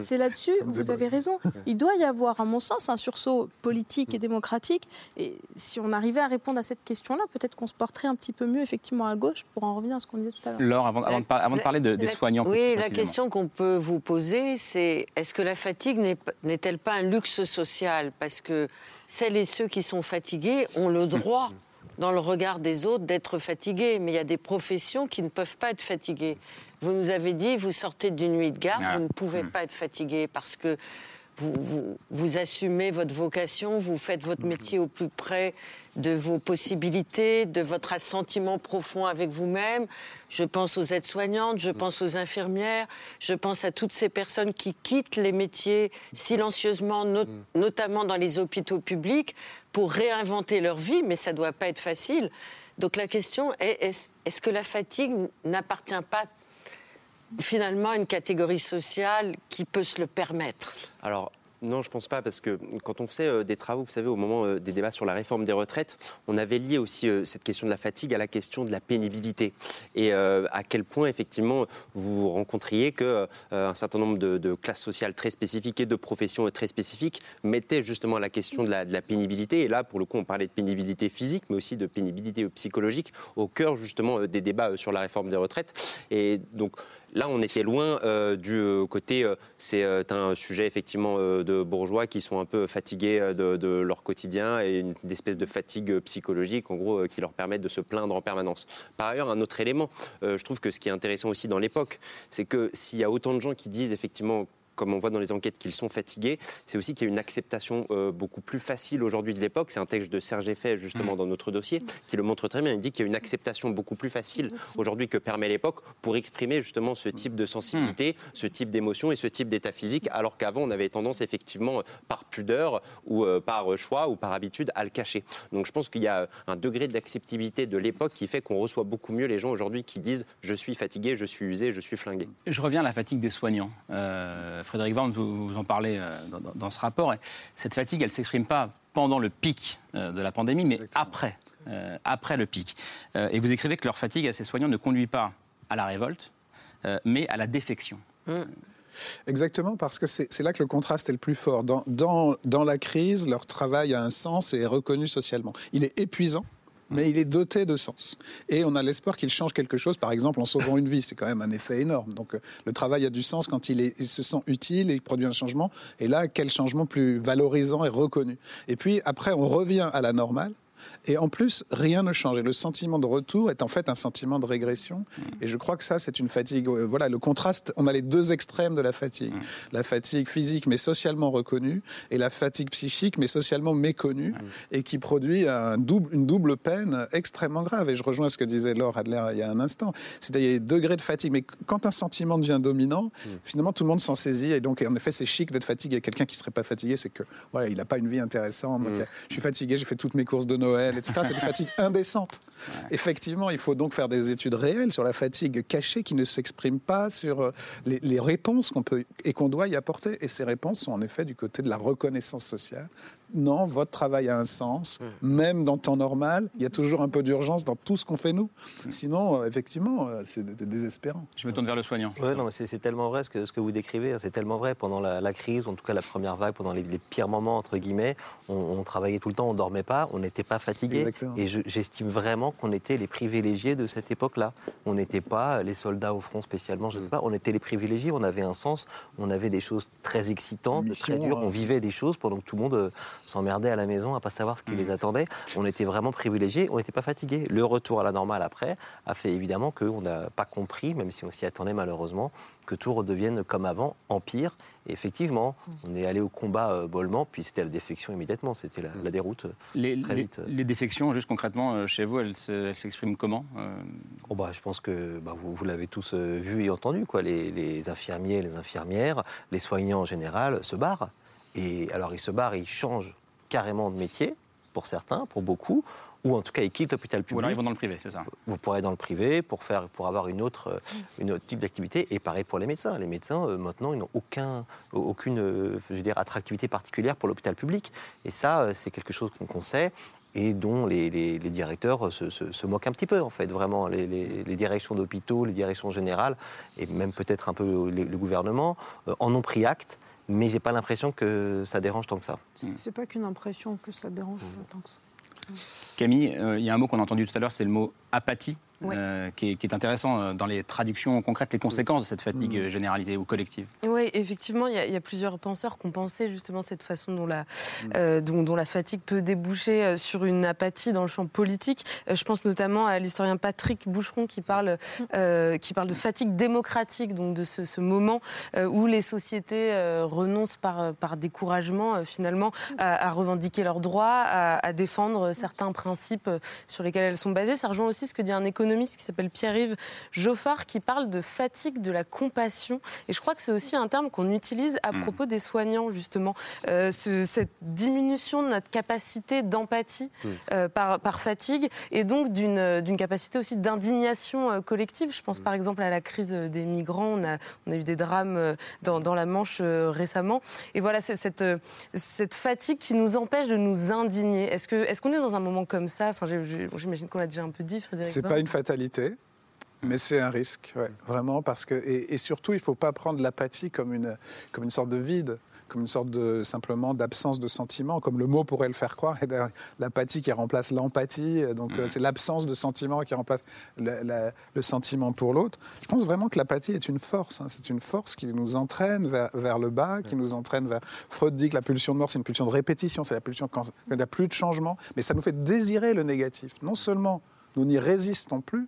C'est là-dessus, vous avez bols. raison. Il doit y avoir, à mon sens, un sursaut politique et démocratique. Et si on arrivait à répondre à cette question-là, peut-être qu'on se porterait un petit peu mieux, effectivement, à gauche, pour en revenir à ce qu'on disait tout à l'heure. Laure, avant, avant de, par- avant de parler de- des soignants. Oui, la question qu'on peut vous poser, c'est est-ce que la fatigue n'est-elle pas un luxe social? Parce que celles et ceux qui sont fatigués ont le droit, dans le regard des autres, d'être fatigués. Mais il y a des professions qui ne peuvent pas être fatiguées. Vous nous avez dit, vous sortez d'une nuit de garde, Ah. vous ne pouvez pas être fatigué parce que vous, assumez votre vocation, vous faites votre métier au plus près de vos possibilités, de votre assentiment profond avec vous-même. Je pense aux aides-soignantes, je pense aux infirmières, je pense à toutes ces personnes qui quittent les métiers silencieusement, no- notamment dans les hôpitaux publics, pour réinventer leur vie, mais ça ne doit pas être facile. Donc la question est, est-ce que la fatigue n'appartient pas finalement une catégorie sociale qui peut se le permettre Alors, non, je pense pas, parce que quand on faisait euh, des travaux, vous savez, au moment euh, des débats sur la réforme des retraites, on avait lié aussi euh, cette question de la fatigue à la question de la pénibilité. Et à quel point, effectivement, vous rencontriez que euh, un certain nombre de, classes sociales très spécifiques et de professions très spécifiques mettaient justement la question de la, de la pénibilité. Et là, pour le coup, on parlait de pénibilité physique, mais aussi de pénibilité psychologique au cœur, justement, des débats sur la réforme des retraites. Et donc, Là, on était loin euh, du euh, côté, euh, c'est un sujet effectivement de bourgeois qui sont un peu fatigués de, leur quotidien et une, une espèce de fatigue psychologique, en gros, qui leur permet de se plaindre en permanence. Par ailleurs, un autre élément, je trouve que ce qui est intéressant aussi dans l'époque, c'est que s'il y a autant de gens qui disent effectivement comme on voit dans les enquêtes qu'ils sont fatigués, c'est aussi qu'il y a une acceptation euh, beaucoup plus facile aujourd'hui de l'époque. C'est un texte de Serge Effet, justement, dans notre dossier, qui le montre très bien. Il dit qu'il y a une acceptation beaucoup plus facile aujourd'hui que permet l'époque pour exprimer justement ce type de sensibilité, ce type d'émotion et ce type d'état physique, alors qu'avant, on avait tendance effectivement, par pudeur ou euh, par choix ou par habitude, à le cacher. Donc je pense qu'il y a un degré d'acceptabilité de l'époque qui fait qu'on reçoit beaucoup mieux les gens aujourd'hui qui disent je suis fatigué, je suis usé, je suis flingué. Je reviens à la fatigue des soignants. Euh, Frédéric Vorn, vous, vous en parlez euh, dans, ce rapport. Et Cette fatigue, elle ne s'exprime pas pendant le pic euh, de la pandémie, mais Exactement. après, euh, après le pic. Euh, et vous écrivez que leur fatigue à ces soignants ne conduit pas à la révolte, euh, mais à la défection. Exactement, parce que c'est c'est là que le contraste est le plus fort. Dans, dans, dans la crise, leur travail a un sens et est reconnu socialement. Il est épuisant. Mais il est doté de sens. Et on a l'espoir qu'il change quelque chose, par exemple en sauvant une vie. C'est quand même un effet énorme. Donc euh, le travail a du sens quand il, se sent utile et il produit un changement. Et là, quel changement plus valorisant et reconnu? Et puis après, on revient à la normale Et en plus, rien ne change. Et le sentiment de retour est en fait un sentiment de régression. Mm. Et je crois que ça, c'est une fatigue. euh, Voilà, le contraste, on a les deux extrêmes de la fatigue. Mm. La fatigue physique, mais socialement reconnue, et la fatigue psychique, mais socialement méconnue, Mm. et qui produit un double, une double peine extrêmement grave. Et je rejoins ce que disait Laure Adler il y a un instant. C'est-à-dire, il y a des degrés de fatigue. Mais quand un sentiment devient dominant, finalement, tout le monde s'en saisit. Et donc, en effet, c'est chic d'être fatigué. Quelqu'un qui ne serait pas fatigué, c'est que voilà, il n'a pas une vie intéressante. Donc, je suis fatigué, j'ai fait toutes mes courses de Noël, etc. C'est des fatigues indécentes. Effectivement, il faut donc faire des études réelles sur la fatigue cachée qui ne s'exprime pas sur euh, les, les réponses qu'on peut et qu'on doit y apporter. Et ces réponses sont en effet du côté de la reconnaissance sociale. Non, votre travail a un sens, même dans le temps normal. Il y a toujours un peu d'urgence dans tout ce qu'on fait nous. Sinon, euh, effectivement, euh, c'est désespérant. Je me tourne vers le soignant. Ouais, non, mais c'est c'est tellement vrai ce que, ce que vous décrivez. hein, C'est tellement vrai. Pendant la, la crise, en tout cas la première vague, pendant les, les pires moments, entre guillemets, on, on travaillait tout le temps, on dormait pas, on n'était pas fatigué. Exactement. Et je- j'estime vraiment qu'on était les privilégiés de cette époque-là. On n'était pas les soldats au front spécialement, je sais pas. On était les privilégiés, on avait un sens, on avait des choses très excitantes, Mission, très dures. hein. On vivait des choses pendant que tout le monde euh, s'emmerdait à la maison à pas savoir ce qui les attendait. On était vraiment privilégiés, on n'était pas fatigués. Le retour à la normale après a fait évidemment qu'on n'a pas compris, même si on s'y attendait malheureusement, que tout redevienne comme avant, en pire. Et effectivement, on est allé au combat euh, mollement, puis c'était la défection immédiatement, c'était la, la déroute. Les, Très vite. les défections, juste concrètement, euh, chez vous, elles se- elles s'expriment comment Euh, Oh bah, je pense que bah, vous, vous l'avez tous euh, vu et entendu, quoi. Les, les infirmiers, les infirmières, les soignants en général se barrent. Et alors ils se barrent, ils changent carrément de métier, pour certains, pour beaucoup, ou en tout cas ils quittent l'hôpital Ou public. alors ils vont dans le privé, c'est ça Vous pourrez aller dans le privé pour, faire, pour avoir une autre, une autre type d'activité. Et pareil pour les médecins. Les médecins, euh, maintenant, ils n'ont aucun, aucune euh, je veux dire, attractivité particulière pour l'hôpital public. Et ça, euh, c'est quelque chose qu'on sait et dont les, les- les directeurs se, se- se moquent un petit peu, en fait, vraiment. Les, directions d'hôpitaux, les directions générales, et même peut-être un peu le, le gouvernement, en ont pris acte. Mais j'ai pas l'impression que ça dérange tant que ça. C'est c'est pas qu'une impression que ça dérange Mmh. tant que ça. Camille, euh, il y a un mot qu'on a entendu tout à l'heure, c'est le mot apathie, Oui. euh, qui, est, qui est intéressant euh, dans les traductions concrètes, les conséquences de cette fatigue euh, généralisée ou collective. Oui, effectivement, il y, a- il y a plusieurs penseurs qui ont pensé justement cette façon dont la, euh, dont, dont la fatigue peut déboucher euh, sur une apathie dans le champ politique. Euh, je pense notamment à l'historien Patrick Boucheron qui parle, euh, qui parle de fatigue démocratique, donc de ce, ce moment euh, où les sociétés euh, renoncent par, par découragement euh, finalement à, à revendiquer leurs droits, à, à défendre certains principes euh, sur lesquels elles sont basées. Ça rejoint aussi ce que dit un économiste qui s'appelle Pierre-Yves Joffard qui parle de fatigue de la compassion. Et je crois que c'est aussi un terme qu'on utilise à propos des soignants, justement. Euh, ce- cette diminution de notre capacité d'empathie euh, par, par fatigue et donc d'une capacité aussi d'indignation euh, collective. Je pense par exemple à la crise des migrants. On a, on a eu des drames dans, dans la Manche euh, récemment. Et voilà, c'est cette, cette fatigue qui nous empêche de nous indigner. Est-ce qu'on est dans un moment comme ça? Enfin, J'imagine qu'on l'a déjà un peu dit, Frédéric. C'est pas une fatalité, mais c'est un risque, ouais, vraiment, parce que et, et surtout, il faut pas prendre l'apathie comme une comme une sorte de vide, comme une sorte de simplement d'absence de sentiment, comme le mot pourrait le faire croire. Et l'apathie qui remplace l'empathie, donc euh, c'est l'absence de sentiment qui remplace le, la- le sentiment pour l'autre. Je pense vraiment que l'apathie est une force. hein. C'est une force qui nous entraîne vers, vers le bas, qui nous entraîne vers. Freud dit que la pulsion de mort, c'est une pulsion de répétition, c'est la pulsion quand quand il n'y a plus de changement, mais ça nous fait désirer le négatif. Non seulement nous n'y résistons plus,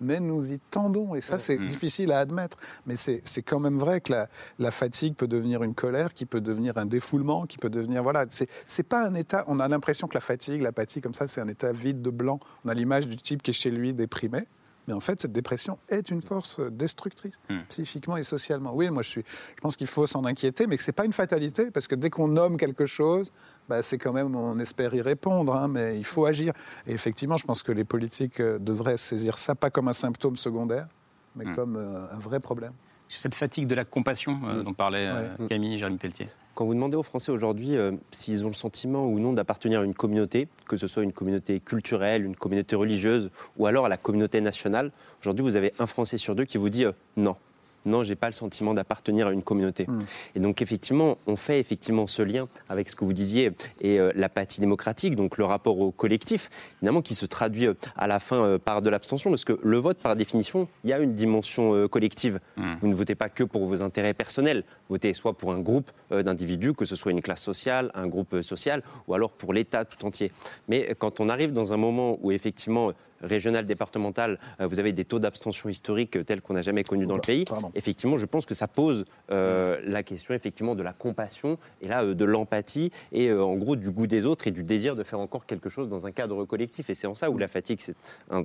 mais nous y tendons. Et ça, c'est difficile à admettre. Mais c'est quand même vrai que la, la fatigue peut devenir une colère, qui peut devenir un défoulement, qui peut devenir. Voilà, c'est c'est pas un état. On a l'impression que la fatigue, l'apathie, comme ça, c'est un état vide de blanc. On a l'image du type qui est chez lui déprimé. Mais en fait, cette dépression est une force destructrice, Mm. psychiquement et socialement. Oui, moi, je, suis, je pense qu'il faut s'en inquiéter, mais que ce n'est pas une fatalité, parce que dès qu'on nomme quelque chose, bah, c'est quand même, on espère y répondre, hein, mais il faut agir. Et effectivement, je pense que les politiques euh, devraient saisir ça, pas comme un symptôme secondaire, mais Mm. comme euh, un vrai problème. Cette fatigue de la compassion euh, dont parlait euh, Ouais. Camille, Jérémy Pelletier. Quand vous demandez aux Français aujourd'hui euh, s'ils ont le sentiment ou non d'appartenir à une communauté, que ce soit une communauté culturelle, une communauté religieuse ou alors à la communauté nationale, aujourd'hui vous avez un Français sur deux qui vous dit euh, non. Non, j'ai pas le sentiment d'appartenir à une communauté. Mm. Et donc effectivement, on fait effectivement ce lien avec ce que vous disiez et euh, l'apathie démocratique, donc le rapport au collectif, évidemment qui se traduit euh, à la fin euh, par de l'abstention, parce que le vote, par définition, il y a une dimension collective. Mm. Vous ne votez pas que pour vos intérêts personnels, vous votez soit pour un groupe d'individus, que ce soit une classe sociale, un groupe social, ou alors pour l'État tout entier. Mais quand on arrive dans un moment où effectivement régional, départemental, euh, vous avez des taux d'abstention historiques tels qu'on n'a jamais connus dans le pays. Effectivement, je pense que ça pose euh, la question effectivement de la compassion et là euh, de l'empathie et en gros du goût des autres et du désir de faire encore quelque chose dans un cadre collectif. Et c'est en ça où la fatigue, c'est un,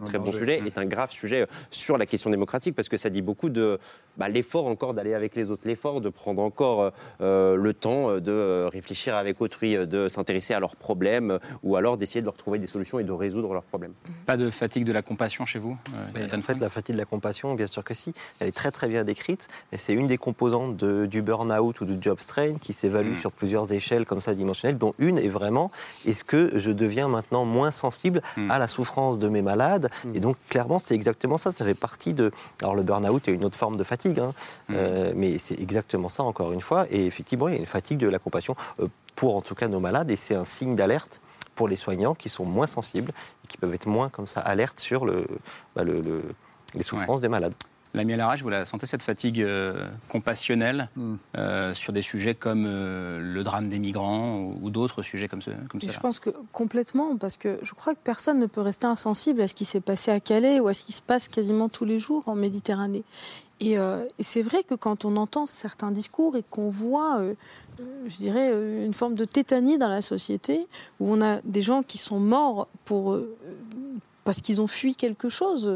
très bon sujet, est un grave sujet sur la question démocratique parce que ça dit beaucoup de bah, l'effort encore d'aller avec les autres, l'effort de prendre encore le temps de réfléchir avec autrui, de s'intéresser à leurs problèmes ou alors d'essayer de leur trouver des solutions et de résoudre leurs problèmes. Pas de fatigue de la compassion chez vous euh, En fait, la fatigue de la compassion, bien sûr que si. Elle est très très bien décrite. Et c'est une des composantes du burn-out ou du job strain qui s'évalue mm. sur plusieurs échelles comme ça dimensionnelles, dont une est vraiment est-ce que je deviens maintenant moins sensible mm. à la souffrance de mes malades mm. Et donc clairement, c'est exactement ça. Ça fait partie de. Alors le burn-out est une autre forme de fatigue, hein. euh, mais c'est exactement ça encore une fois. Et effectivement, il y a une fatigue de la compassion euh, pour en tout cas nos malades, et c'est un signe d'alerte pour les soignants qui sont moins sensibles et qui peuvent être moins comme ça alertes sur le, bah, les souffrances des malades. La Larage, vous la sentez cette fatigue euh, compassionnelle hmm. euh, sur des sujets comme euh, le drame des migrants ou, d'autres sujets comme, ce, comme Je pense que complètement, parce que je crois que personne ne peut rester insensible à ce qui s'est passé à Calais ou à ce qui se passe quasiment tous les jours en Méditerranée. Et, et c'est vrai que quand on entend certains discours et qu'on voit je dirais, une forme de tétanie dans la société, où on a des gens qui sont morts pour, euh, parce qu'ils ont fui quelque chose.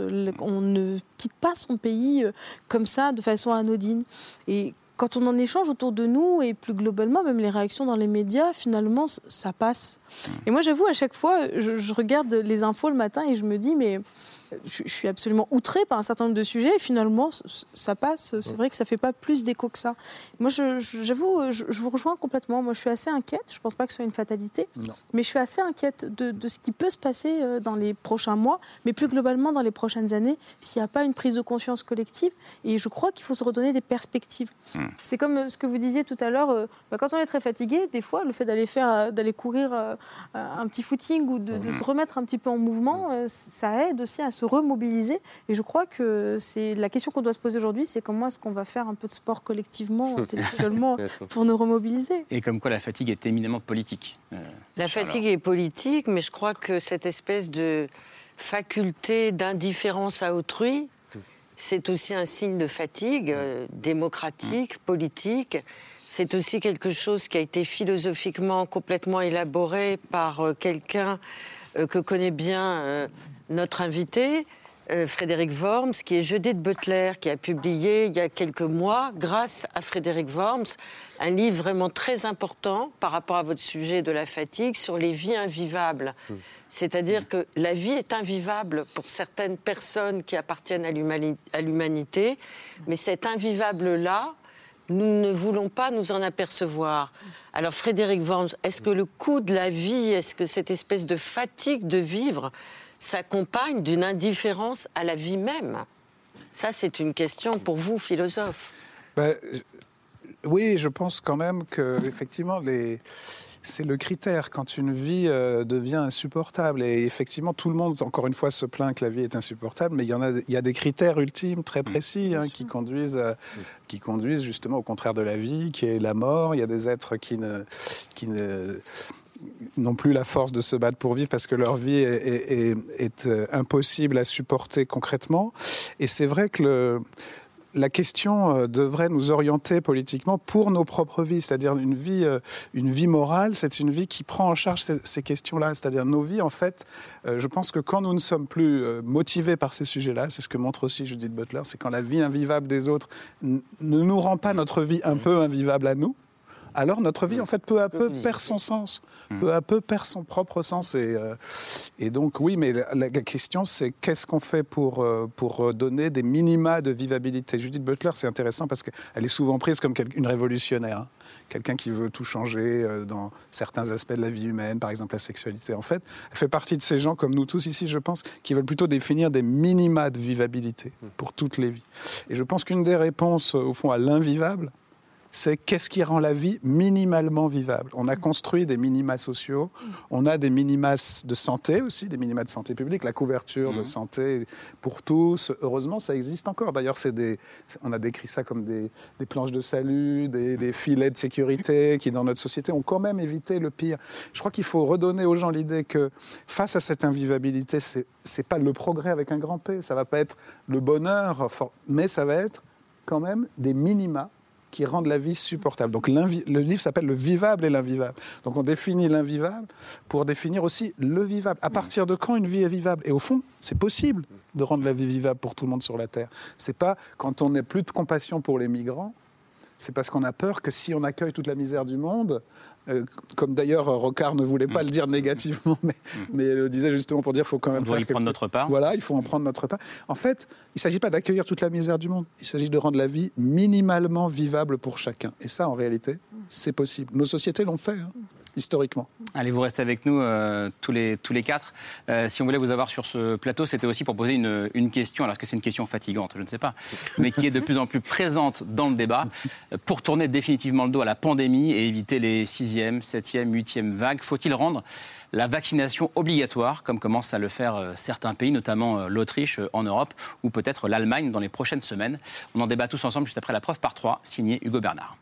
On ne quitte pas son pays euh, comme ça, de façon anodine. Et quand on en échange autour de nous, et plus globalement, même les réactions dans les médias, finalement, ça passe. Et moi, j'avoue, à chaque fois, je, je, regarde les infos le matin et je me dis, mais je, suis absolument outrée par un certain nombre de sujets et finalement ça passe. C'est vrai que ça fait pas plus d'écho que ça. Moi, j'avoue, je, vous rejoins complètement. Moi, je suis assez inquiète. Je pense pas que ce soit une fatalité, mais je suis assez inquiète de, ce qui peut se passer euh, dans les prochains mois, mais plus globalement dans les prochaines années, s'il n'y a pas une prise de conscience collective. Et je crois qu'il faut se redonner des perspectives. Hmm. C'est comme euh, ce que vous disiez tout à l'heure. Euh, bah, quand on est très fatigué, des fois, le fait d'aller faire, d'aller courir un petit footing ou de, de, hmm. se remettre un petit peu en mouvement, ça aide aussi à se remobiliser. Et je crois que c'est la question qu'on doit se poser aujourd'hui, c'est comment est-ce qu'on va faire un peu de sport collectivement, intellectuellement, pour nous remobiliser. Et comme quoi la fatigue est éminemment politique. Euh, la fatigue est politique, mais je crois que cette espèce de faculté d'indifférence à autrui, c'est aussi un signe de fatigue euh, démocratique, politique. C'est aussi quelque chose qui a été philosophiquement complètement élaboré par euh, quelqu'un que connaît bien notre invité, euh, Frédéric Worms, qui est Judith Butler, qui a publié il y a quelques mois, grâce à Frédéric Worms, un livre vraiment très important par rapport à votre sujet de la fatigue sur les vies invivables. Hmm. C'est-à-dire que la vie est invivable pour certaines personnes qui appartiennent à l'humanité, mais cet invivable-là, nous ne voulons pas nous en apercevoir. Alors Frédéric Worms, est-ce que le coût de la vie, est-ce que cette espèce de fatigue de vivre, s'accompagne d'une indifférence à la vie même Ça, c'est une question pour vous, philosophe. Ben, oui, je pense quand même que effectivement les c'est le critère quand une vie euh, devient insupportable. Et effectivement, tout le monde, encore une fois, se plaint que la vie est insupportable, mais il y, en a, il y a des critères ultimes très mm. précis hein, qui, conduisent, qui conduisent justement au contraire de la vie, qui est la mort. Il y a des êtres qui ne, qui ne n'ont plus la force de se battre pour vivre parce que leur vie est, euh, impossible à supporter concrètement. Et c'est vrai que la question euh, devrait nous orienter politiquement pour nos propres vies, c'est-à-dire une vie, euh, une vie morale, c'est une vie qui prend en charge ces, questions-là, c'est-à-dire nos vies, en fait, je pense que quand nous ne sommes plus motivés par ces sujets-là, c'est ce que montre aussi Judith Butler, c'est quand la vie invivable des autres ne nous rend pas notre vie un peu invivable à nous, alors notre vie, en fait, peu à peu perd son sens, hmm. peu à peu perd son propre sens. Et, euh, et donc, oui, mais la, question, c'est qu'est-ce qu'on fait pour, euh, pour donner des minima de vivabilité? Judith Butler, c'est intéressant parce qu'elle est souvent prise comme une révolutionnaire. Hein quelqu'un qui veut tout changer euh, dans certains aspects de la vie humaine, par exemple la sexualité. En fait, elle fait partie de ces gens, comme nous tous ici, je pense, qui veulent plutôt définir des minima de vivabilité pour toutes les vies. Et je pense qu'une des réponses, au fond, à l'invivable, c'est qu'est-ce qui rend la vie minimalement vivable. On a construit des minima sociaux, on a des minima de santé aussi, des minima de santé publique, la couverture de santé pour tous. Heureusement, ça existe encore. D'ailleurs, c'est des, on a décrit ça comme des, des planches de salut, des, des filets de sécurité qui, dans notre société, ont quand même évité le pire. Je crois qu'il faut redonner aux gens l'idée que face à cette invivabilité, c'est c'est pas le progrès avec un grand P, ça va pas être le bonheur, mais ça va être quand même des minima qui rendent la vie supportable. Donc le livre s'appelle Le vivable et l'invivable. Donc on définit l'invivable pour définir aussi le vivable. À partir de quand une vie est vivable? Et au fond, c'est possible de rendre la vie vivable pour tout le monde sur la Terre. C'est pas quand on n'a plus de compassion pour les migrants, c'est parce qu'on a peur que si on accueille toute la misère du monde, euh, comme d'ailleurs euh, Rocard ne voulait pas le dire négativement, mais, mais le disait justement pour dire qu'il faut quand On même doit faire y prendre quelque- notre part. voilà, il faut en prendre notre part. En fait, il ne s'agit pas d'accueillir toute la misère du monde. Il s'agit de rendre la vie minimalement vivable pour chacun. Et ça, en réalité, c'est possible. Nos sociétés l'ont fait, hein, historiquement. Allez, vous restez avec nous euh, tous, les, tous les quatre. Euh, si on voulait vous avoir sur ce plateau, c'était aussi pour poser une, une question. Alors, est-ce que c'est une question fatigante Je ne sais pas. Mais qui est de plus en plus présente dans le débat. Pour tourner définitivement le dos à la pandémie et éviter les sixième, septième, huitième vagues, faut-il rendre la vaccination obligatoire, comme commencent à le faire euh, certains pays, notamment l'Autriche en Europe, ou peut-être l'Allemagne dans les prochaines semaines? On en débat tous ensemble juste après la preuve par trois, signé Hugo Bernard.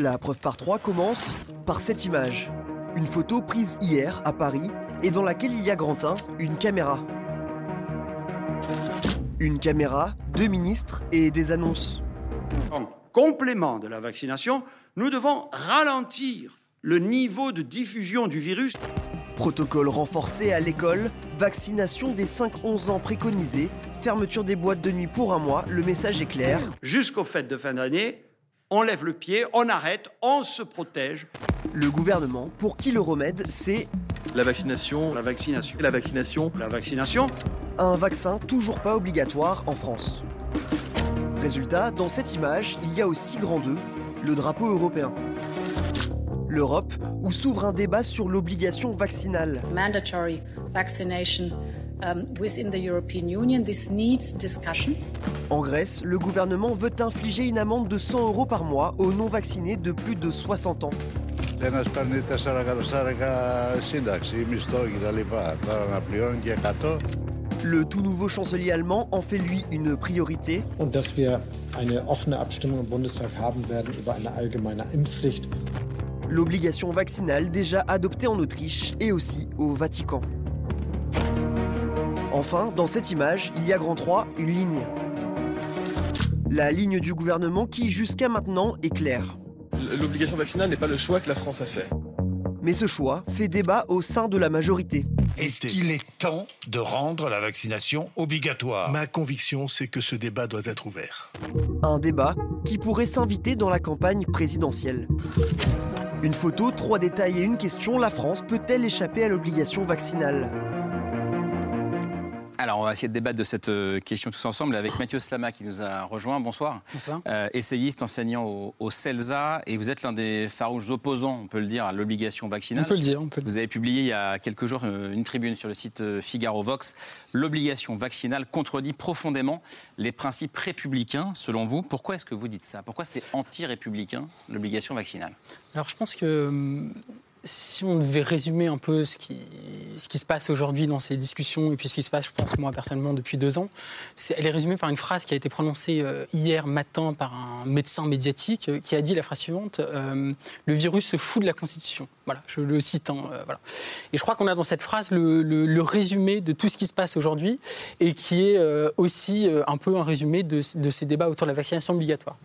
La preuve par trois commence par cette image. Une photo prise hier à Paris et dans laquelle il y a Grantin, une caméra. Une caméra, deux ministres et des annonces. En complément de la vaccination, nous devons ralentir le niveau de diffusion du virus. Protocole renforcé à l'école, vaccination des 5-11 ans préconisée, fermeture des boîtes de nuit pour un mois, le message est clair. Jusqu'aux fêtes de fin d'année, on lève le pied, on arrête, on se protège. Le gouvernement, pour qui le remède, c'est La vaccination, La vaccination. la vaccination. La vaccination, un vaccin toujours pas obligatoire en France. Résultat, dans cette image, il y a aussi grand 2, le drapeau européen. L'Europe, où s'ouvre un débat sur l'obligation vaccinale. mandatory vaccination en Grèce, le gouvernement veut infliger une amende de 100 euros par mois aux non-vaccinés de plus de 60 ans. Le tout nouveau chancelier allemand en fait lui une priorité. L'obligation vaccinale déjà adoptée en Autriche et aussi au Vatican. Enfin, dans cette image, il y a grand 3, une ligne. La ligne du gouvernement qui, jusqu'à maintenant, est claire. L'obligation vaccinale n'est pas le choix que la France a fait. Mais ce choix fait débat au sein de la majorité. Est-ce qu'il est temps de rendre la vaccination obligatoire? Ma conviction, c'est que ce débat doit être ouvert. Un débat qui pourrait s'inviter dans la campagne présidentielle. Une photo, trois détails et une question, la France peut-elle échapper à l'obligation vaccinale? Alors, on va essayer de débattre de cette euh, question tous ensemble avec Mathieu Slama qui nous a rejoint. Bonsoir. Bonsoir. Euh, essayiste, enseignant au, au CELSA, et vous êtes l'un des farouches opposants, on peut le dire, à l'obligation vaccinale. On peut le dire, on peut le Vous avez publié il y a quelques jours euh, une tribune sur le site Figaro Vox. L'obligation vaccinale contredit profondément les principes républicains, selon vous. Pourquoi est-ce que vous dites ça? Pourquoi c'est anti-républicain, l'obligation vaccinale? Alors je pense que hum, si on devait résumer un peu ce qui, se passe aujourd'hui dans ces discussions, et puis ce qui se passe, je pense, moi personnellement, depuis deux ans, elle est résumée par une phrase qui a été prononcée euh, hier matin par un médecin médiatique euh, qui a dit la phrase suivante euh, Le virus se fout de la Constitution. Voilà, je le cite. hein, voilà. Et je crois qu'on a dans cette phrase le, résumé de tout ce qui se passe aujourd'hui et qui est aussi un peu un résumé de, ces débats autour de la vaccination obligatoire.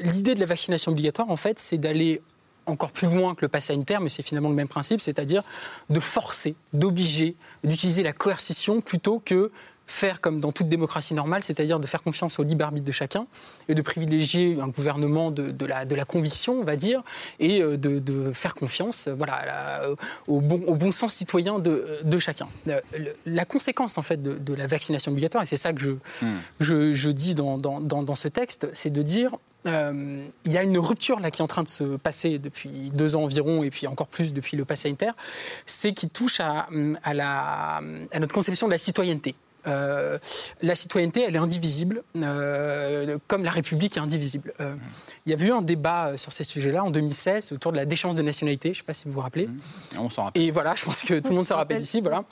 L'idée de la vaccination obligatoire, en fait, c'est d'aller encore plus loin que le pass sanitaire, mais c'est finalement le même principe, c'est-à-dire de forcer, d'obliger, d'utiliser la coercition plutôt que faire comme dans toute démocratie normale, c'est-à-dire de faire confiance au libre arbitre de chacun et de privilégier un gouvernement de, de la, de la conviction, on va dire, et euh, de, de faire confiance voilà, à la- au, bon, au bon sens citoyen de, chacun. Euh, La conséquence, en fait, de, la vaccination obligatoire, et c'est ça que je, je, je dis dans, dans, dans, dans ce texte, c'est de dire euh, il y a une rupture là qui est en train de se passer depuis deux ans environ, et puis encore plus depuis le pass sanitaire, c'est qui touche à, à, la, à notre conception de la citoyenneté. Euh, la citoyenneté, elle est indivisible, euh, comme la République est indivisible. Euh, Il y avait eu un débat sur ces sujets-là en 2016 autour de la déchéance de nationalité. Je ne sais pas si vous vous rappelez. On s'en rappelle. Et voilà, je pense que tout le monde se rappelle ici. Voilà.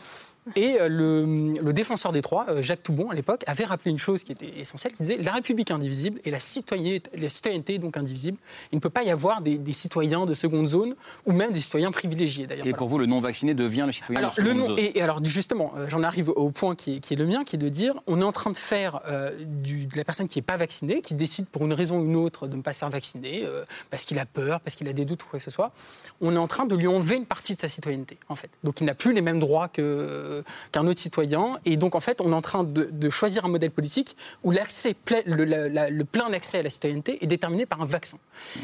Et euh, le, le défenseur des trois, euh, Jacques Toubon, à l'époque, avait rappelé une chose qui était essentielle, qui disait la République est indivisible et la citoyenneté, la citoyenneté est donc indivisible. Il ne peut pas y avoir des, des citoyens de seconde zone ou même des citoyens privilégiés, d'ailleurs. Et Voilà. pour vous, le non-vacciné devient le citoyen Alors, de le zone. et, et alors justement, euh, j'en arrive au point qui est, qui est le mien, qui est de dire, on est en train de faire euh, du- de la personne qui n'est pas vaccinée, qui décide pour une raison ou une autre de ne pas se faire vacciner, euh, parce qu'il a peur, parce qu'il a des doutes ou quoi que ce soit, on est en train de lui enlever une partie de sa citoyenneté, en fait. Donc il n'a plus les mêmes droits que- qu'un autre citoyen, et donc en fait, on est en train de, choisir un modèle politique où l'accès, le, plein accès à la citoyenneté est déterminé par un vaccin.